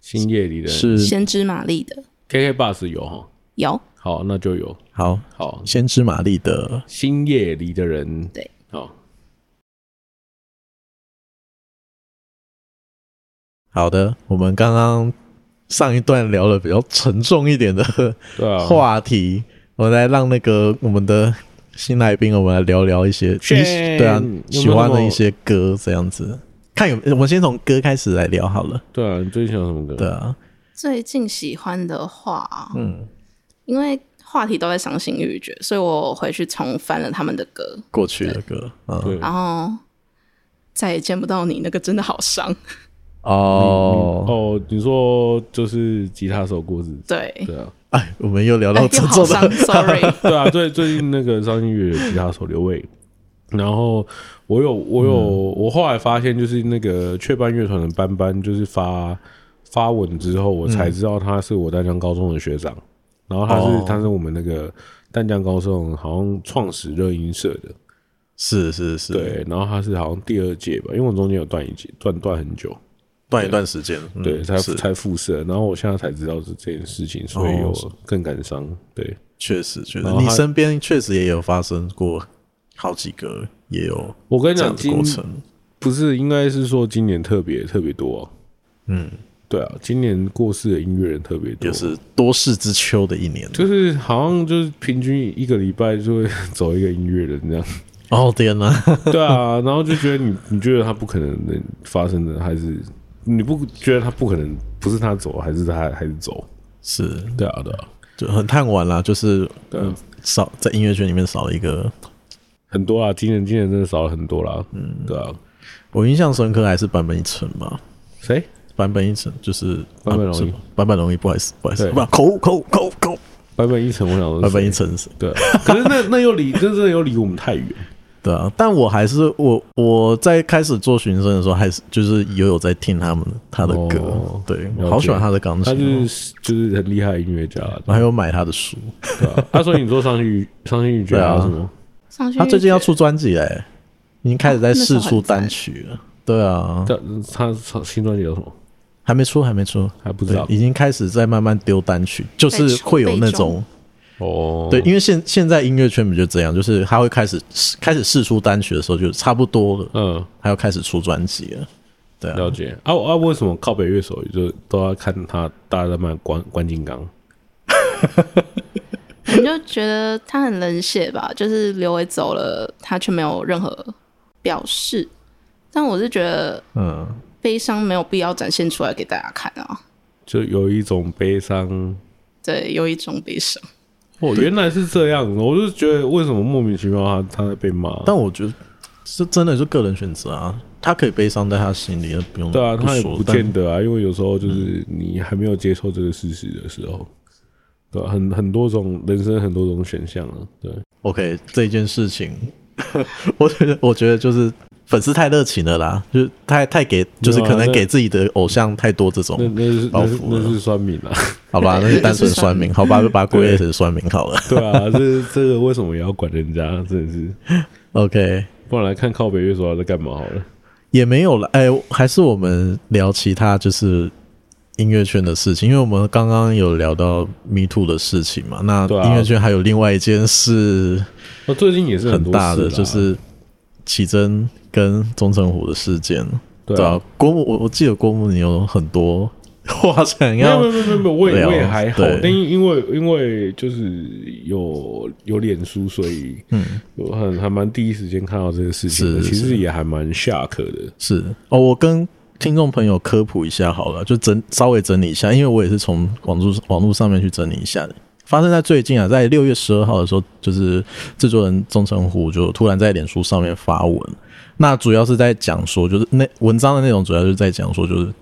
[SPEAKER 3] 星夜里的人
[SPEAKER 1] 是
[SPEAKER 2] 先知玛丽的。
[SPEAKER 3] KK Bus 有哈？
[SPEAKER 2] 有。
[SPEAKER 3] 好，那就有。
[SPEAKER 1] 好
[SPEAKER 3] 好，
[SPEAKER 1] 先知玛丽的《
[SPEAKER 3] 星夜里的人》。
[SPEAKER 2] 对，
[SPEAKER 3] 好
[SPEAKER 1] 好的。我们刚刚上一段聊了比较沉重一点的话题，我们来让那个我们的新来宾，我们来聊聊一些对啊喜欢的一些歌，这样子。看有，我们先从歌开始来聊好了。
[SPEAKER 3] 对啊，你最近喜欢什么歌？
[SPEAKER 1] 对啊，
[SPEAKER 2] 最近喜欢的话，嗯。因为话题都在伤心欲绝，所以我回去重翻了他们的歌，
[SPEAKER 1] 过去的歌，
[SPEAKER 2] 嗯，然后再也见不到你，那个真的好伤。<laughs>
[SPEAKER 1] 哦。
[SPEAKER 3] 哦，你说就是吉他手过世，
[SPEAKER 2] 对。
[SPEAKER 3] 对啊，
[SPEAKER 1] 哎，我们又聊到这种了
[SPEAKER 2] ，sorry，<laughs>
[SPEAKER 3] 对啊，最最近那个伤心欲绝的吉他手刘伟，然后我有我有我后来发现，就是那个雀斑乐团的班班，就是发发文之后，我才知道他是我淡江高中的学长。然后他是、哦、他是我们那个淡江高中好像创始热音社的，
[SPEAKER 1] 是是是，
[SPEAKER 3] 对。然后他是好像第二届吧，因为我中间有断一届，断断很久，
[SPEAKER 1] 断一段时间，
[SPEAKER 3] 对，嗯、才才复社。然后我现在才知道是这件事情，所以有更感伤。对，
[SPEAKER 1] 确实确实，你身边确实也有发生过好几个，也有。
[SPEAKER 3] 我跟你讲，过程不是，应该是说今年特别特别多、啊。
[SPEAKER 1] 嗯，
[SPEAKER 3] 对啊，今年过世的音乐人特别多，
[SPEAKER 1] 就是多事之秋的一年，
[SPEAKER 3] 就是好像就是平均一个礼拜就会走一个音乐人这样。
[SPEAKER 1] 哦天哪！<laughs>
[SPEAKER 3] 对啊，然后就觉得你你觉得他不可能能发生的，还是你不觉得他不可能不是他走，还是他还是走？
[SPEAKER 1] 是，
[SPEAKER 3] 对啊，对啊，
[SPEAKER 1] 就很叹惋啦，就是嗯，少在音乐圈里面少了一个
[SPEAKER 3] 很多啊，今年今年真的少了很多啦。嗯，对啊，
[SPEAKER 1] 我印象深刻还是坂本一成吧？
[SPEAKER 3] 谁？
[SPEAKER 1] 坂本一层就是
[SPEAKER 3] 版本容易，
[SPEAKER 1] 版本容易，不好意思，不好意思，不口口口口，
[SPEAKER 3] 版本一层，我想
[SPEAKER 1] 版本一成是，
[SPEAKER 3] 对，可是那那又离，真正又离我们太远。
[SPEAKER 1] 对啊，但我还是我我在开始做学生的时候，还是就是也有在听他们他的歌，哦、对，我好喜欢他的钢琴，
[SPEAKER 3] 他就是就是很厉害的音乐家，
[SPEAKER 1] 我还有买他的书。
[SPEAKER 3] 对啊，他说你做上去上去，你觉得什么？
[SPEAKER 1] 他最近要出专辑嘞，已经开始在。试出单曲了。对啊，
[SPEAKER 3] 他他新专辑有什么？
[SPEAKER 1] 还没出，还没出，
[SPEAKER 3] 还不知道，
[SPEAKER 1] 已经开始在慢慢丢单曲，就是会有那种。哦，对，因为现现在音乐圈不就这样，就是他会开始开始试出单曲的时候，就差不多了，嗯，他要开始出专辑了，对啊，
[SPEAKER 3] 了解。啊啊，为什么靠北乐手就都要看他大家在卖关关金刚？<laughs>
[SPEAKER 2] 你就觉得他很冷血吧？就是刘伟走了，他却没有任何表示。但我是觉得，嗯，悲伤没有必要展现出来给大家看啊。
[SPEAKER 3] 就有一种悲伤，
[SPEAKER 2] 对，有一种悲伤。
[SPEAKER 3] 哦，原来是这样，我就觉得为什么莫名其妙他他在被骂？
[SPEAKER 1] 但我觉得是真的是个人选择啊，他可以悲伤在他心里，不用
[SPEAKER 3] 对啊，他也不见得啊，因为有时候就是你还没有接受这个事实的时候，对吧？很很多种人生很多种选项啊，对。
[SPEAKER 1] OK，这件事情，<laughs> 我觉得我觉得就是。粉丝太热情了啦，就太太给，就是可能给自己的偶像太多这种包袱了。
[SPEAKER 3] 那是酸民啊，
[SPEAKER 1] 好吧，<laughs> 那是单纯酸民，好吧，就把它归类成酸民好了。
[SPEAKER 3] 对啊，这这个为什么也要管人家？真的是
[SPEAKER 1] OK，
[SPEAKER 3] 不然来看靠北月说在干嘛好了。
[SPEAKER 1] 也没有了，哎，还是我们聊其他就是音乐圈的事情，因为我们刚刚有聊到 Me Too 的事情嘛。那音乐圈还有另外一件事，
[SPEAKER 3] 我最近也是
[SPEAKER 1] 很大的，就是启真。跟钟成虎的事件，对啊，郭牧，我我记得郭牧你有很多话想要，
[SPEAKER 3] 没有没有没有没有，我也我也还好，但因为因为就是有有脸书，所以嗯，我很还蛮第一时间看到这个事情，其实也还蛮 shock 的。
[SPEAKER 1] 是哦，我跟听众朋友科普一下好了，就整稍微整理一下，因为我也是从网络网络上面去整理一下的。发生在最近啊，在六月十二号的时候，就是制作人钟成虎就突然在脸书上面发文。那主要是在讲说，就是那文章的内容主要就是在讲说，就是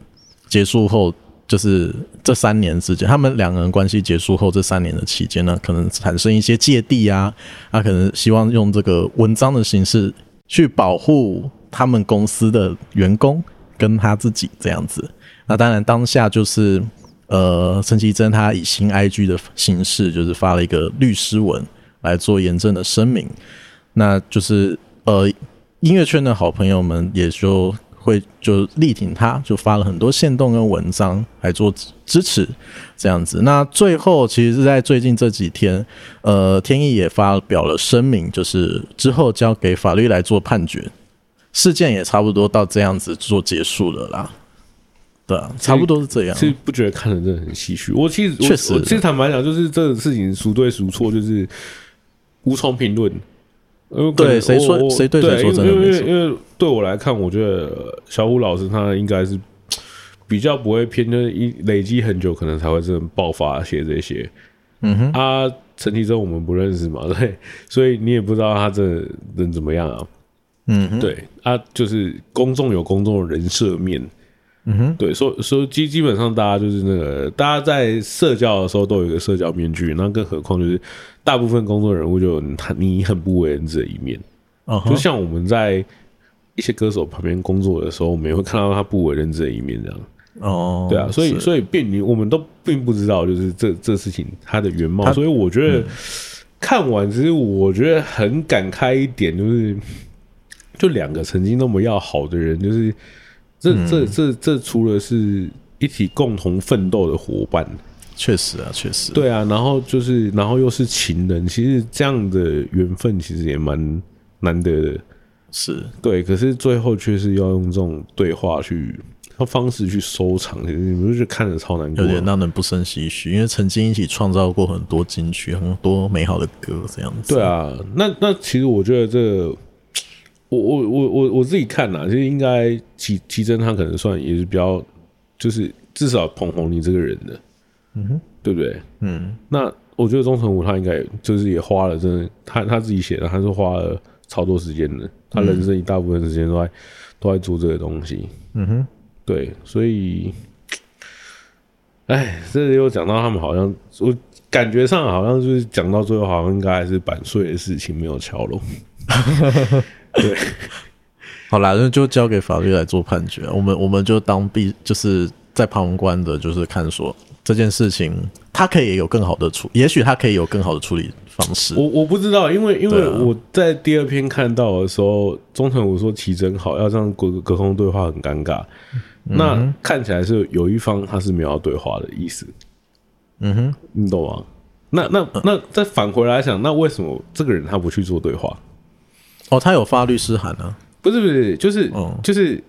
[SPEAKER 1] 结束后，就是这三年之间，他们两个人关系结束后这三年的期间呢，可能产生一些芥蒂啊，他可能希望用这个文章的形式去保护他们公司的员工跟他自己这样子。那当然当下就是呃，陈綺贞他以新 IG 的形式，就是发了一个律师文来做严正的声明，那就是呃。音乐圈的好朋友们也就会就力挺他，就发了很多限动跟文章来做支持，这样子。那最后其实是在最近这几天，呃，天意也发表了声明，就是之后交给法律来做判决，事件也差不多到这样子做结束了啦。对啊，差不多是这样。
[SPEAKER 3] 其实不觉得看的真的很唏嘘。我其实确实，其实坦白讲，就是这个事情孰对孰错，就是无从评论。
[SPEAKER 1] 对，谁说谁对谁错？真的
[SPEAKER 3] 因为因为对我来看，我觉得小虎老师他应该是比较不会偏，就是一累积很久，可能才会这种爆发写这些。嗯哼，啊，陈綺贞我们不认识嘛，对，所以你也不知道他这人怎么样啊。嗯哼，对，啊，就是公众有公众的人设面。嗯哼，对，所所以基基本上大家就是那个，大家在社交的时候都有一个社交面具，那更何况就是大部分工作人物就他你很不为人知的一面，哦，就像我们在一些歌手旁边工作的时候，我们也会看到他不为人知的一面，这样。哦，对啊，所以所以便你我们都并不知道就是这这事情它的原貌，所以我觉得看完其实我觉得很感慨一点，就是就两个曾经那么要好的人，就是。这这这这除了是一起共同奋斗的伙伴，
[SPEAKER 1] 确实啊，确实，
[SPEAKER 3] 对啊，然后就是，然后又是情人，其实这样的缘分其实也蛮难得的，
[SPEAKER 1] 是
[SPEAKER 3] 对，可是最后却是要用这种对话去。方式去收藏，其实你们就看着超难过，
[SPEAKER 1] 有点让人不胜唏嘘。因为曾经一起创造过很多金曲，很多美好的歌，这样子。
[SPEAKER 3] 对啊，那那其实我觉得这个，我我我我我自己看呐，就是应该齐齐真他可能算也是比较，就是至少捧红你这个人的，嗯哼，对不对？嗯，那我觉得钟成武他应该就是也花了，真的，他他自己写的，他是花了超多时间的，他人生一大部分时间都在、嗯、都在做这个东西，嗯哼。对，所以，哎，这里又讲到他们好像，我感觉上好像就是讲到最后，好像应该还是版税的事情没有敲拢。<laughs> 对，<laughs>
[SPEAKER 1] 好啦，那就交给法律来做判决，我们我们就当必就是在旁观的，就是看说这件事情，他可以有更好的处，也许他可以有更好的处理方式。
[SPEAKER 3] 我我不知道，因为因为我在第二篇看到的时候，钟成武说齐真好，要这样隔隔空对话很尴尬。那看起来是有一方他是没有要对话的意思，嗯哼，你懂吗？那那那再返回来想，那为什么这个人他不去做对话？
[SPEAKER 1] 哦，他有发律师函啊？
[SPEAKER 3] 不是不是，就是、嗯、就是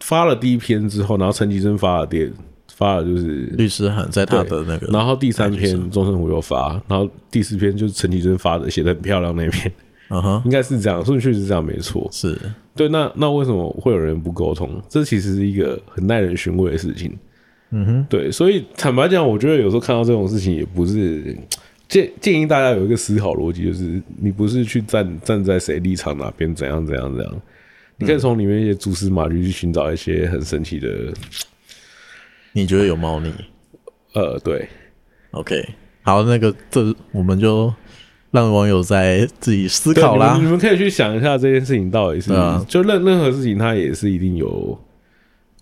[SPEAKER 3] 发了第一篇之后，然后陈綺贞发了第二发了就是
[SPEAKER 1] 律师函在他的那个，
[SPEAKER 3] 然后第三篇钟成武又发，然后第四篇就是陈綺贞发的，写的很漂亮那篇。嗯哼，应该是这样，顺序是这样，没错。
[SPEAKER 1] 是
[SPEAKER 3] 对，那那为什么会有人不沟通？这其实是一个很耐人寻味的事情。嗯哼，对，所以坦白讲，我觉得有时候看到这种事情，也不是建建议大家有一个思考逻辑，就是你不是去站站在谁立场哪边，怎样怎样怎样，你可以从里面一些蛛丝马迹去寻找一些很神奇的。<tsk>
[SPEAKER 1] 你觉得有猫腻？
[SPEAKER 3] 呃，对。
[SPEAKER 1] OK，好，那个这我们就。让网友在自己思考啦，
[SPEAKER 3] 你们可以去想一下这件事情到底是，啊、就任任何事情，它也是一定有。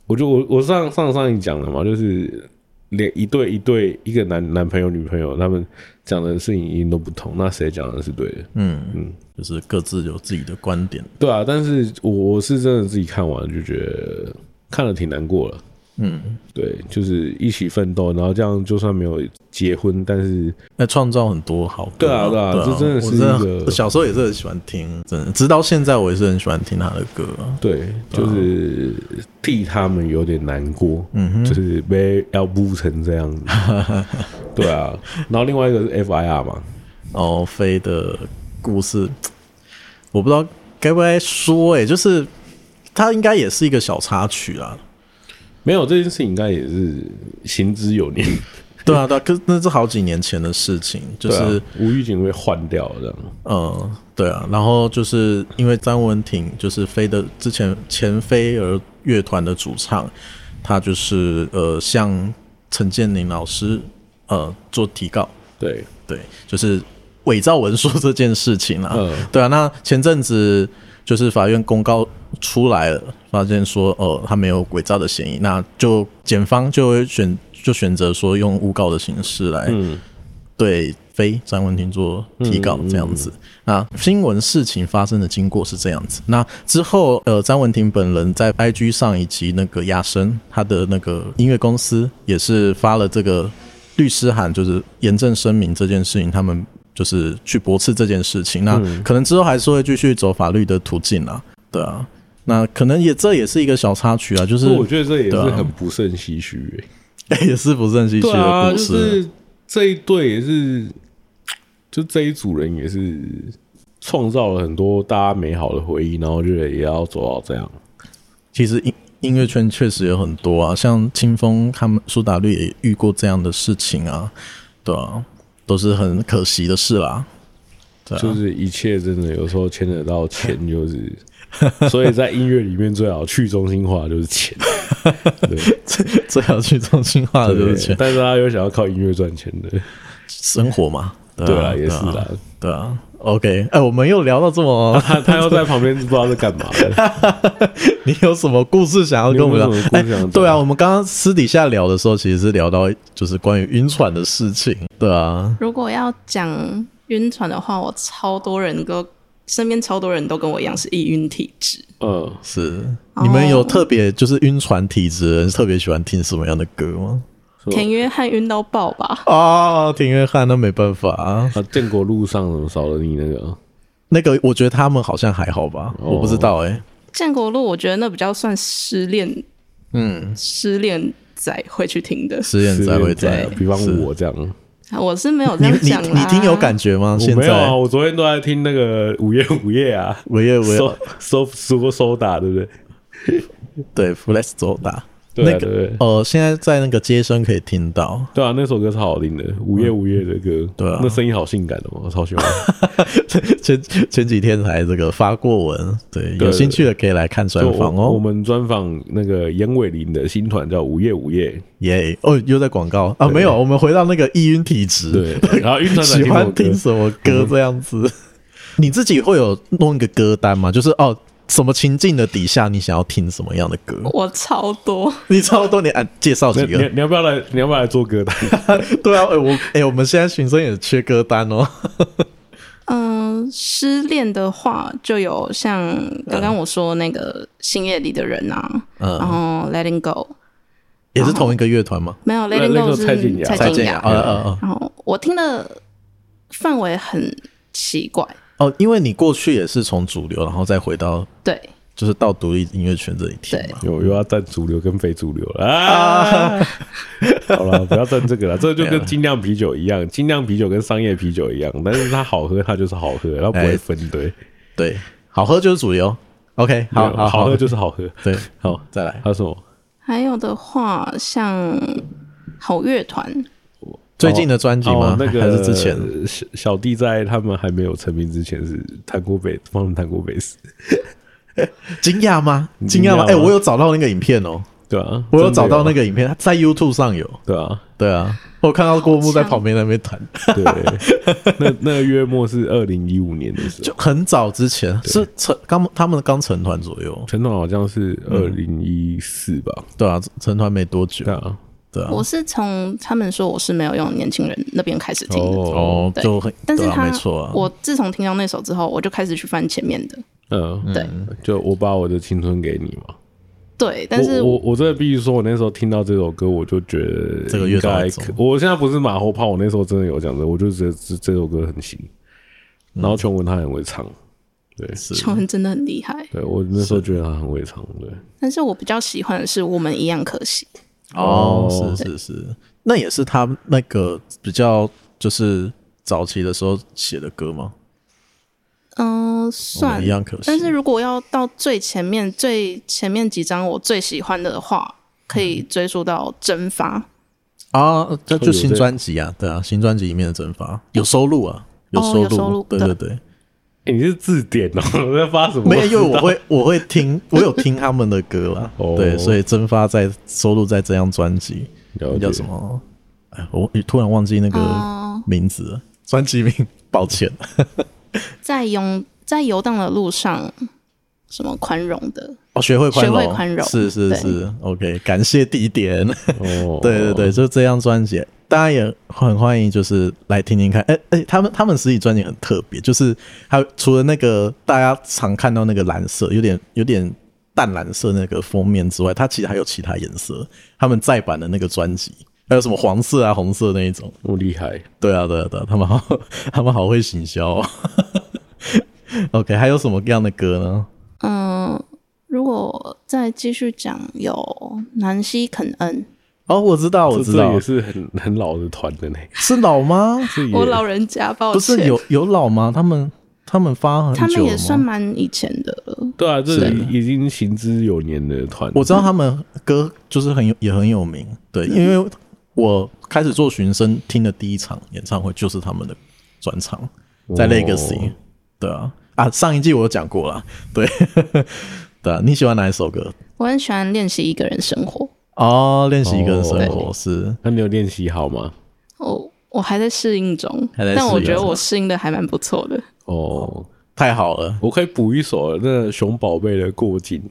[SPEAKER 3] 我就我我上上上一讲了嘛，就是连一对一对一个男男朋友女朋友，他们讲的事情一定都不同，那谁讲的是对的？嗯
[SPEAKER 1] 嗯，就是各自有自己的观点。
[SPEAKER 3] 对啊，但是我是真的自己看完就觉得看了挺难过了。嗯，对，就是一起奋斗，然后这样就算没有结婚，但是
[SPEAKER 1] 那创造很多好歌。
[SPEAKER 3] 对啊，对啊，这真的是一个。
[SPEAKER 1] 我小时候也是很喜欢听，真的，直到现在我也是很喜欢听他的歌。
[SPEAKER 3] 对，就是替他们有点难过，嗯哼，就是被要不成这样子。<laughs> 对啊，然后另外一个是 FIR 嘛，
[SPEAKER 1] 哦，飞的故事，我不知道该不该说，哎，就是他应该也是一个小插曲啊。
[SPEAKER 3] 没有这件事情，应该也是行之有年。
[SPEAKER 1] 对啊，对啊，可是那是好几年前的事情，就是、啊、
[SPEAKER 3] 吴玉景被换掉了这样。
[SPEAKER 1] 嗯，对啊，然后就是因为张文婷就是飞的之前前飞儿乐团的主唱，他就是呃向陈建宁老师呃做提告。
[SPEAKER 3] 对
[SPEAKER 1] 对，就是伪造文书这件事情啊。嗯，对啊，那前阵子就是法院公告出来了。发现说，哦，他没有伪造的嫌疑，那就检方就会选就选择说用诬告的形式来对非张文婷做提告这样子。那新闻事情发生的经过是这样子。那之后，呃，张文婷本人在 IG 上以及那个亚生他的那个音乐公司也是发了这个律师函，就是严正声明这件事情，他们就是去驳斥这件事情。那可能之后还是会继续走法律的途径啊，对啊。那可能也这也是一个小插曲啊，就是
[SPEAKER 3] 我觉得这也是很不胜唏嘘，
[SPEAKER 1] 哎，<laughs> 也是不胜唏嘘的故事。
[SPEAKER 3] 就是这一对也是，就这一组人也是创造了很多大家美好的回忆，然后觉得也要走到这样。
[SPEAKER 1] 其实音音乐圈确实有很多啊，像清风他们苏打绿也遇过这样的事情啊，对啊，都是很可惜的事啦。
[SPEAKER 3] 对啊，就是一切真的有时候牵扯到钱，就是。<laughs> 所以在音乐里面最好去中心化就是钱，<laughs> 对，
[SPEAKER 1] 最最好去中心化的就是钱。
[SPEAKER 3] 但是他又想要靠音乐赚钱的
[SPEAKER 1] 生活嘛？对啊，
[SPEAKER 3] 对啊，也是啦，
[SPEAKER 1] 对啊。OK，哎、欸，我们又聊到这么，<laughs>
[SPEAKER 3] 他他又在旁边不知道在干嘛的。<laughs>
[SPEAKER 1] 你有什么故事想要跟我们聊？哎、欸，对啊，我们刚刚私底下聊的时候，其实是聊到就是关于晕船的事情。对啊，
[SPEAKER 2] 如果要讲晕船的话，我超多人都。身边超多人都跟我一样是易晕体质，
[SPEAKER 1] 嗯，是。你们有特别就是晕船体质的人特别喜欢听什么样的歌吗？
[SPEAKER 2] 田约翰晕到爆吧！
[SPEAKER 1] 啊，田约翰那没办法啊。
[SPEAKER 3] 建国路上怎么少了你那个？
[SPEAKER 1] 那个我觉得他们好像还好吧，哦、我不知道哎、欸。
[SPEAKER 2] 建国路我觉得那比较算失恋，嗯，失恋仔会去听的，
[SPEAKER 1] 失恋仔会在，
[SPEAKER 3] 比方我这样。
[SPEAKER 2] 我是没有这样讲，
[SPEAKER 1] 你听有感觉吗？现在
[SPEAKER 3] 没有啊，我昨天都在听那个午夜午夜啊，
[SPEAKER 1] 午夜午夜，
[SPEAKER 3] 收收收打，对不对？
[SPEAKER 1] 对，Flash 收打。那个呃，现在在那个街声可以听到。
[SPEAKER 3] 对啊，那首歌超好听的，午夜午夜的歌。对啊，那声音好性感的嘛，我超喜欢。<laughs>
[SPEAKER 1] 前前几天才这个发过文，对，有兴趣的可以来看专访哦。
[SPEAKER 3] 我们专访那个严伟林的新团叫午夜午夜，
[SPEAKER 1] 耶哦，又在广告啊？没有，我们回到那个易晕体质。
[SPEAKER 3] 对，然后 <laughs>
[SPEAKER 1] 喜欢听什么歌这样子？<laughs> 你自己会有弄一个歌单吗？就是哦。什么情境的底下，你想要听什么样的歌？
[SPEAKER 2] 我超多，
[SPEAKER 1] 你超多，你啊，介绍几个？
[SPEAKER 3] 你你要不要来？你要不要来做歌单？<laughs>
[SPEAKER 1] 对啊，欸、我哎、欸，我们现在寻声也缺歌单哦。<laughs>
[SPEAKER 2] 嗯，失恋的话，就有像刚刚我说那个星夜里的人啊，嗯、然后 Letting Go
[SPEAKER 1] 也是同一个乐团吗？
[SPEAKER 2] 没有，Letting Go 是蔡健雅，
[SPEAKER 1] 蔡健雅。嗯嗯嗯。
[SPEAKER 2] 然后我听的范围很奇怪。
[SPEAKER 1] 哦，因为你过去也是从主流，然后再回到
[SPEAKER 2] 对，
[SPEAKER 1] 就是到独立音乐圈这一天嘛。
[SPEAKER 3] 有又要站主流跟非主流了 <laughs> 啊！好了，不要站这个了，这个就跟精酿啤酒一样，精酿啤酒跟商业啤酒一样，但是它好喝，它就是好喝，它不会分对
[SPEAKER 1] 对，好喝就是主流。OK，好，
[SPEAKER 3] 好喝就是好喝。
[SPEAKER 1] 对，好，再来，
[SPEAKER 3] 还有什么？
[SPEAKER 2] 还有的话，像好乐团。
[SPEAKER 1] 最近的专辑吗？那个还是之前
[SPEAKER 3] 小小弟在他们还没有成名之前是弹过贝，帮他们弹过贝斯。<laughs> <laughs>
[SPEAKER 1] 惊讶吗？惊讶吗？哎，我有找到那个影片哦。
[SPEAKER 3] 对啊，
[SPEAKER 1] 我有找到那个影片，在 YouTube 上有。
[SPEAKER 3] 对啊，
[SPEAKER 1] 对啊，我看到郭牧在旁边那边弹。<laughs>
[SPEAKER 3] 对，那那个月末是二零一五年的时候，
[SPEAKER 1] 就很早之前是成刚他们刚成团左右，
[SPEAKER 3] 成团好像是二零一四吧？
[SPEAKER 1] 对啊，成团没多久。
[SPEAKER 3] 对啊。
[SPEAKER 1] 对啊，
[SPEAKER 2] 我是从他们说我是没有用年轻人那边开始听的
[SPEAKER 1] 哦，对，
[SPEAKER 2] 但是他没错啊。我自从听到那首之后，我就开始去翻前面的，
[SPEAKER 3] 嗯，对，就我把我的青春给你嘛。
[SPEAKER 2] 对，但是
[SPEAKER 3] 我我真的必须说，我那时候听到这首歌，我就觉得这个乐团，我现在不是马后炮，我那时候真的有讲的，我就觉得这这首歌很行。然后琼文他很会唱，对，
[SPEAKER 2] 琼文真的很厉害。
[SPEAKER 3] 对，我那时候觉得他很会唱，对。
[SPEAKER 2] 但是我比较喜欢的是我们一样可惜。
[SPEAKER 1] 哦，是是是，那也是他那个比较就是早期的时候写的歌吗？
[SPEAKER 2] 嗯，算
[SPEAKER 1] 一样可惜。
[SPEAKER 2] 但是如果要到最前面最前面几张我最喜欢的话，可以追溯到蒸发
[SPEAKER 1] 啊，这就新专辑啊，对啊，新专辑里面的蒸发有收录啊，有收录，对对对。
[SPEAKER 3] 你是字典哦？我 <laughs> 在发什么？
[SPEAKER 1] 没有，因为我会我会听，我有听他们的歌啦。<laughs> 对，所以蒸发在收录在这张专辑，叫什么？哎，我突然忘记那个名字了，专辑名，抱歉。<laughs>
[SPEAKER 2] 在游在游荡的路上，什么宽容的？
[SPEAKER 1] 哦，学会宽容，
[SPEAKER 2] 学会宽容，
[SPEAKER 1] 是是是。OK，感谢地点。哦，对对对，就这张专辑。大家也很欢迎，就是来听听看。哎、欸、哎、欸，他们他们实体专辑很特别，就是还有除了那个大家常看到那个蓝色，有点有点淡蓝色那个封面之外，它其实还有其他颜色。他们再版的那个专辑还有什么黄色啊、红色那一种，
[SPEAKER 3] 不厉害。
[SPEAKER 1] 对啊，对啊，对啊，他们好，他们好会行销哦。<laughs> OK，还有什么样的歌呢？
[SPEAKER 2] 嗯，如果再继续讲，有南希肯恩。
[SPEAKER 1] 哦，我知道，我知道，
[SPEAKER 3] 也是很很老的团的呢。
[SPEAKER 1] 是老吗？<laughs>
[SPEAKER 2] 我老人家，抱歉，
[SPEAKER 1] 不是有有老吗？他们他们发很久，
[SPEAKER 2] 他们也算蛮以前的了。
[SPEAKER 3] 对啊，这已经行之有年的团。
[SPEAKER 1] 我知道他们歌就是很有也很有名，对，因为我开始做寻声听的第一场演唱会就是他们的专场，在 Legacy。对啊，啊，上一季我有讲过了，对 <laughs> 对啊，你喜欢哪一首歌？
[SPEAKER 2] 我很喜欢练习一个人生活。
[SPEAKER 1] 哦，练习一个人生活是？
[SPEAKER 3] 那你有练习好吗？
[SPEAKER 2] 哦，我还在适应中，但我觉得我适应的还蛮不错的。
[SPEAKER 1] 哦，太好了，
[SPEAKER 3] 我可以补一首那熊宝贝的过境。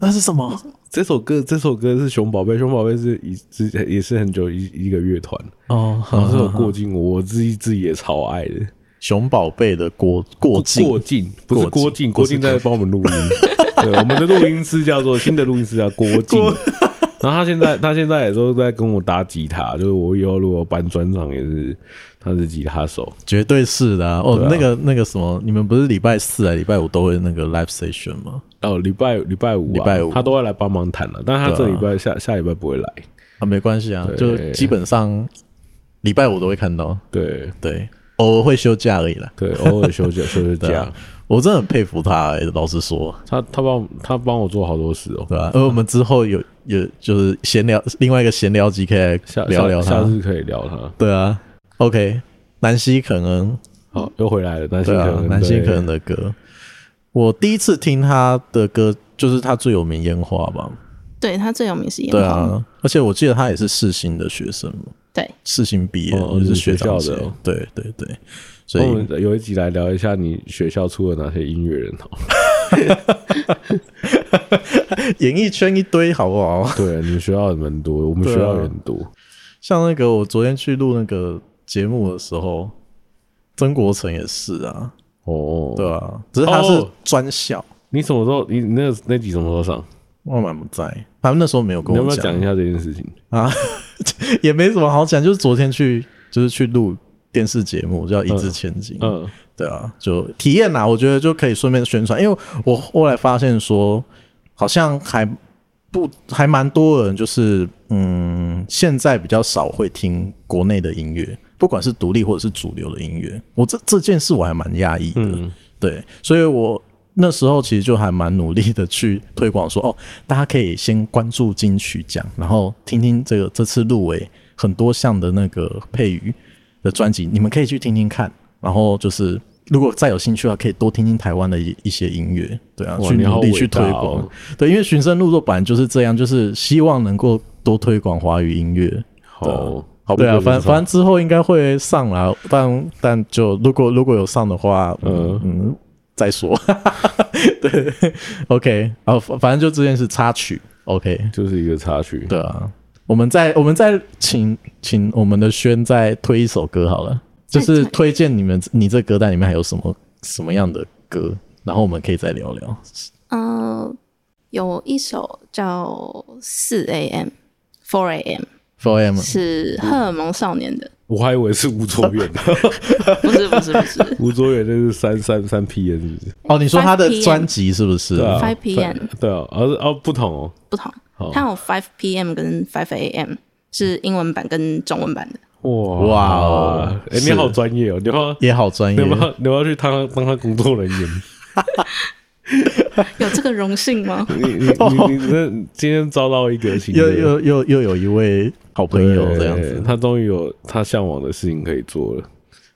[SPEAKER 1] 那是什么？
[SPEAKER 3] 这首歌，这首歌是熊宝贝，熊宝贝是一之也是很久一一个乐团哦。然后这首过境，我自己自己也超爱的。
[SPEAKER 1] 熊宝贝的郭过境，
[SPEAKER 3] 过境不是郭靖，郭靖在帮我们录音。<laughs> 对，我们的录音师叫做新的录音师叫郭靖。<laughs> <laughs> 然后他现在他现在也都在跟我搭吉他，就是我以后如果搬专场也是他是吉他手，
[SPEAKER 1] 绝对是的啊。哦，啊、那个那个什么，你们不是礼拜四啊、礼拜五都会那个 live session 吗？
[SPEAKER 3] 哦，礼拜礼拜五、啊，礼拜五。他都会来帮忙弹了，但他这礼拜下、啊、下礼拜不会来。
[SPEAKER 1] 啊，没关系啊，就基本上礼拜五都会看到，
[SPEAKER 3] 对。
[SPEAKER 1] 对，偶尔会休假而已啦，
[SPEAKER 3] 对，偶尔休假休假。<laughs> 啊
[SPEAKER 1] 我真的很佩服他、欸，老实说，
[SPEAKER 3] 他他帮他帮我做好多事哦、喔，
[SPEAKER 1] 对吧、啊？而我们之后有有就是闲聊，另外一个闲聊集可以来聊聊他，
[SPEAKER 3] 下次可以聊他。
[SPEAKER 1] 对啊，OK，南希可能，
[SPEAKER 3] 好又回来了，南希可能，
[SPEAKER 1] 南希可能的歌，我第一次听他的歌，就是他最有名烟花吧？
[SPEAKER 2] 对，他最有名是烟花，
[SPEAKER 1] 对啊，而且我记得他也是世新的学生嘛，
[SPEAKER 2] 对，
[SPEAKER 1] 世新毕业、哦、就是学校的，对对对。所以我们
[SPEAKER 3] 有一集来聊一下你学校出了哪些音乐人哦，<laughs>
[SPEAKER 1] 演艺圈一堆好不好？
[SPEAKER 3] 对，你们学校也蛮多，我们学校也很多。
[SPEAKER 1] 像那个我昨天去录那个节目的时候，曾国成也是啊。哦，对啊，只是他是专校。哦。
[SPEAKER 3] 你什么时候？你那那集什么时候上？
[SPEAKER 1] 我满不在，他们那时候没有跟我讲。
[SPEAKER 3] 要不要讲一下这件事情
[SPEAKER 1] 啊？<laughs> 也没什么好讲，就是昨天去，就是去录。电视节目叫《一掷千金》，嗯，对啊，就体验啦，我觉得就可以顺便宣传，因为我后来发现说，好像还不还蛮多人，就是嗯，现在比较少会听国内的音乐，不管是独立或者是主流的音乐。我这这件事我还蛮讶异的，嗯、对，所以我那时候其实就还蛮努力的去推广说，哦，大家可以先关注金曲奖，然后听听这个这次入围很多项的那个配乐的专辑，你们可以去听听看。然后就是，如果再有兴趣的话，可以多听听台湾的一一些音乐，对啊，去努力去推广。哦、对，因为寻声入座本来就是这样，就是希望能够多推广华语音乐。好，好，对啊，反正反正之后应该会上啦，但但就如果如果有上的话，嗯嗯，再说。<laughs> 对，OK，然后反正就这件事插曲，OK，
[SPEAKER 3] 就是一个插曲，
[SPEAKER 1] 对啊。我们再我们再请请我们的轩再推一首歌好了，就是推荐你们你这歌单里面还有什么什么样的歌，然后我们可以再聊聊。
[SPEAKER 2] 呃，有一首叫四 AM Four AM
[SPEAKER 1] Four AM
[SPEAKER 2] 是荷尔蒙少年的，
[SPEAKER 3] 我还以为是吴卓远的，<laughs>
[SPEAKER 2] 不是不是不是，<laughs>
[SPEAKER 3] 吴卓远那是三三三 PM 是不是？
[SPEAKER 1] 哦，你说他的专辑是不是
[SPEAKER 2] ？Five PM
[SPEAKER 3] 对啊，而是哦不同哦，
[SPEAKER 2] 不同。它有 Five PM 跟 Five AM 是英文版跟中文版的。
[SPEAKER 3] 哇。哇，哎，你好专业哦，你好
[SPEAKER 1] 也好专业，
[SPEAKER 3] 你要你要去当当他工作人员，<laughs>
[SPEAKER 2] 有这个荣幸吗？<laughs>
[SPEAKER 3] 你你你你这今天招到一个，
[SPEAKER 1] 又又又又有一位好朋友这样子，
[SPEAKER 3] 他终于有他向往的事情可以做了。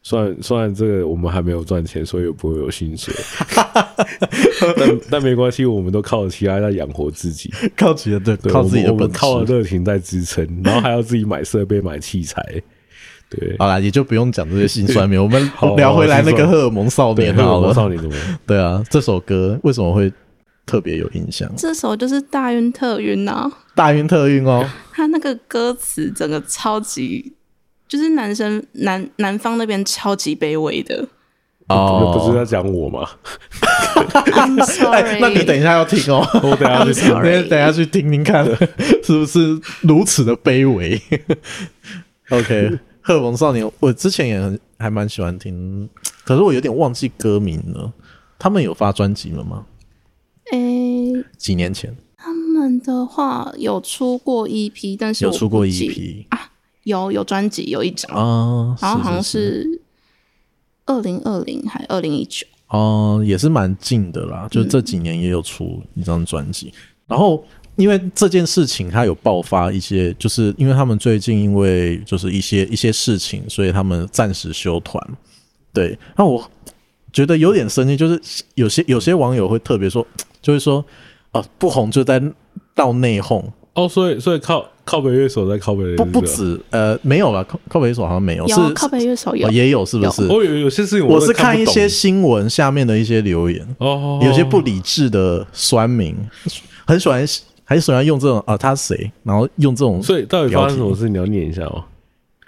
[SPEAKER 3] 虽然虽然这个我们还没有赚钱，所以不会有薪水，<laughs> 但但没关系，我们都靠其他在养活自己，
[SPEAKER 1] 靠自己的对，对靠自己的本事，
[SPEAKER 3] 靠热情在支撑，然后还要自己买设备、买器材。对，
[SPEAKER 1] 好啦，也就不用讲这些辛酸面，<laughs> 我们聊回来那个荷尔蒙少年好了。荷尔蒙
[SPEAKER 3] 少年怎么？<laughs>
[SPEAKER 1] 对啊，这首歌为什么会特别有印象？
[SPEAKER 2] 这首就是大晕特晕啊，
[SPEAKER 1] 大晕特晕哦，
[SPEAKER 2] 他那个歌词整个超级。就是男生男男方那边超级卑微的
[SPEAKER 3] 哦，不是在讲我吗？<laughs>
[SPEAKER 2] I'm sorry，
[SPEAKER 1] 那你等一下要听哦，
[SPEAKER 3] 我等 <laughs> 下去听，
[SPEAKER 1] 等下去听听看，<laughs> 是不是如此的卑微？OK，荷尔蒙少年，我之前也很还蛮喜欢听，可是我有点忘记歌名了。他们有发专辑了吗？诶、欸，几年前
[SPEAKER 2] 他们的话有出过一批但是
[SPEAKER 1] 有出过一批啊。
[SPEAKER 2] 有有专辑有一张啊，然后好像是二零二零还二零一九
[SPEAKER 1] 哦，也是蛮近的啦。就这几年也有出一张专辑，嗯、然后因为这件事情它有爆发一些，就是因为他们最近因为就是一些一些事情，所以他们暂时休团。对，那我觉得有点生气，就是有些有些网友会特别说，就是说啊，不红就在到内讧
[SPEAKER 3] 哦，所以所以靠。靠北乐手在靠北的，
[SPEAKER 1] 不不止呃没有了，靠靠北乐手好像没有，
[SPEAKER 2] 有
[SPEAKER 1] 是
[SPEAKER 2] 靠北乐手有、
[SPEAKER 1] 哦、也有是不是？
[SPEAKER 3] 哦有有些事情
[SPEAKER 1] 我是看一些新闻下面的一些留言哦，有些不理智的酸民很喜欢很喜欢用这种啊他是谁，然后用这种，
[SPEAKER 3] 所以到底发生什么事你要念一下哦，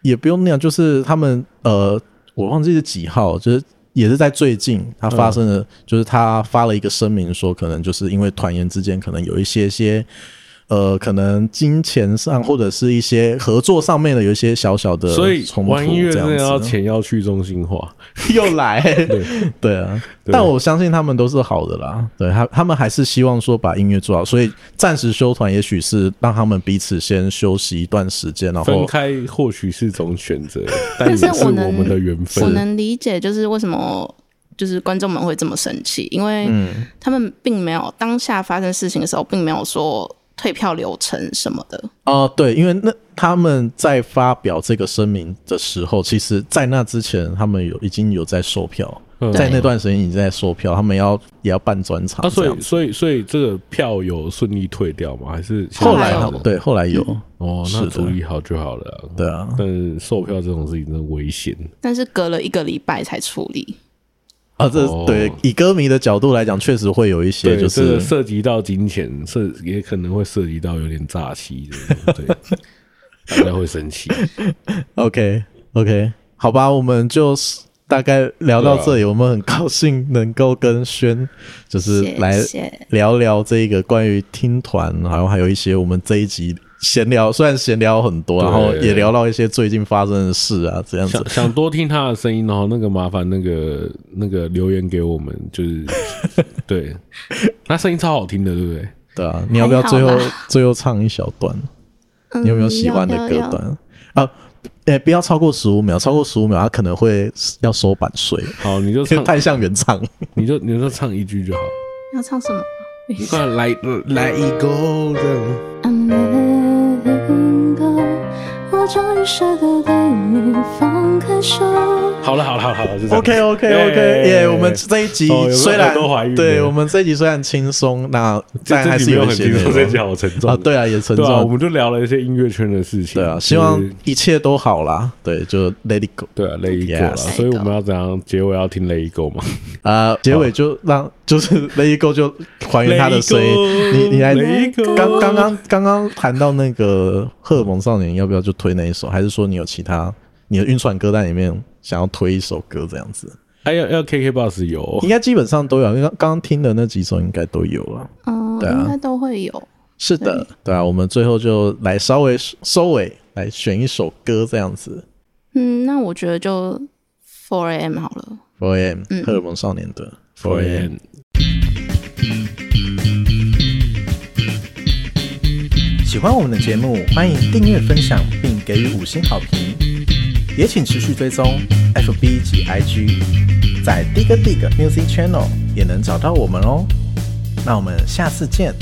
[SPEAKER 1] 也不用念，就是他们呃我忘记是几号，就是也是在最近他发生的，就是他发了一个声明说，可能就是因为团员之间可能有一些些。呃，可能金钱上或者是一些合作上面的有一些小小的冲突，玩音乐真的
[SPEAKER 3] 要钱要去中心化，<laughs>
[SPEAKER 1] 又来，对。对啊，但我相信他们都是好的啦，对他他们还是希望说把音乐做好，所以暂时休团，也许是让他们彼此先休息一段时间，然后
[SPEAKER 3] 分开或许是种选择，<laughs> 但是我们的缘分，
[SPEAKER 2] 我能理解，就是为什么就是观众们会这么生气，因为他们并没有当下发生事情的时候，并没有说。退票流程什么的
[SPEAKER 1] 哦、呃，对，因为那他们在发表这个声明的时候，其实，在那之前，他们有已经有在售票，嗯、在那段时间已经在售票，他们要也要办专场。
[SPEAKER 3] 啊，所以，所以，所以这个票有顺利退掉吗？还是
[SPEAKER 1] 后来他们对后来有、嗯、
[SPEAKER 3] 哦，那处理好就好了、啊。
[SPEAKER 1] 对啊，
[SPEAKER 3] 但是售票这种事情真的危险。
[SPEAKER 2] 但是隔了一个礼拜才处理。
[SPEAKER 1] 啊，这对以歌迷的角度来讲，确实会有一些，就是
[SPEAKER 3] 涉及到金钱，涉也可能会涉及到有点诈欺的，对，大家会生气。<laughs>
[SPEAKER 1] OK OK，好吧，我们就大概聊到这里。啊、我们很高兴能够跟轩，就是来聊聊这个关于听团，然后还有一些我们这一集。闲聊，虽然闲聊很多，然后也聊到一些最近发生的事啊，这样子。
[SPEAKER 3] 想 <laughs> 想多听他的声音，然后那个麻烦那个那个留言给我们，就是 <laughs> 对，他声音超好听的，对不对？
[SPEAKER 1] 对啊，你要不要最后最后唱一小段？你有没有喜欢的歌段啊？哎，不要超过十五秒，超过十五秒他可能会要收版税。
[SPEAKER 3] 好，你就唱 <laughs>
[SPEAKER 1] 太像原唱，
[SPEAKER 3] 你就你就唱一句就好。
[SPEAKER 2] 要唱什么？
[SPEAKER 3] 你快来来一个这样。终于舍得为你放好了好了好了好了
[SPEAKER 1] ，OK OK OK，耶！我们这一集虽然对我们这一集虽然轻松，那但还是有一些
[SPEAKER 3] 这一集好沉重
[SPEAKER 1] 啊。对啊，也沉重。我
[SPEAKER 3] 们就聊了一些音乐圈的事情。
[SPEAKER 1] 对啊，希望一切都好啦。对，就 Let It Go。
[SPEAKER 3] 对啊，Let It Go 啦。所以我们要怎样结尾要听 Let It Go 吗？
[SPEAKER 1] 啊，结尾就让就是 Let It Go 就还原他的声音。你你来刚刚刚刚刚谈到那个荷尔蒙少年，要不要就推那一首？还是说你有其他你的晕船歌单里面想要推一首歌这样子？
[SPEAKER 3] 还要要 KKBOX 有，应
[SPEAKER 1] 该基本上都有，因为刚刚听的那几首应该都有了。
[SPEAKER 2] 嗯，对啊，应该都会有。
[SPEAKER 1] 是的，对啊，我们最后就来稍微收尾，来选一首歌这样子。
[SPEAKER 2] 嗯，那我觉得就 Four AM 好了。
[SPEAKER 1] Four AM，荷尔蒙少年的 Four AM。喜欢我们的节目，欢迎订阅、分享，并给予五星好评。也请持续追踪 FB 及 IG，在 Dig Dig Music Channel 也能找到我们哦。那我们下次见。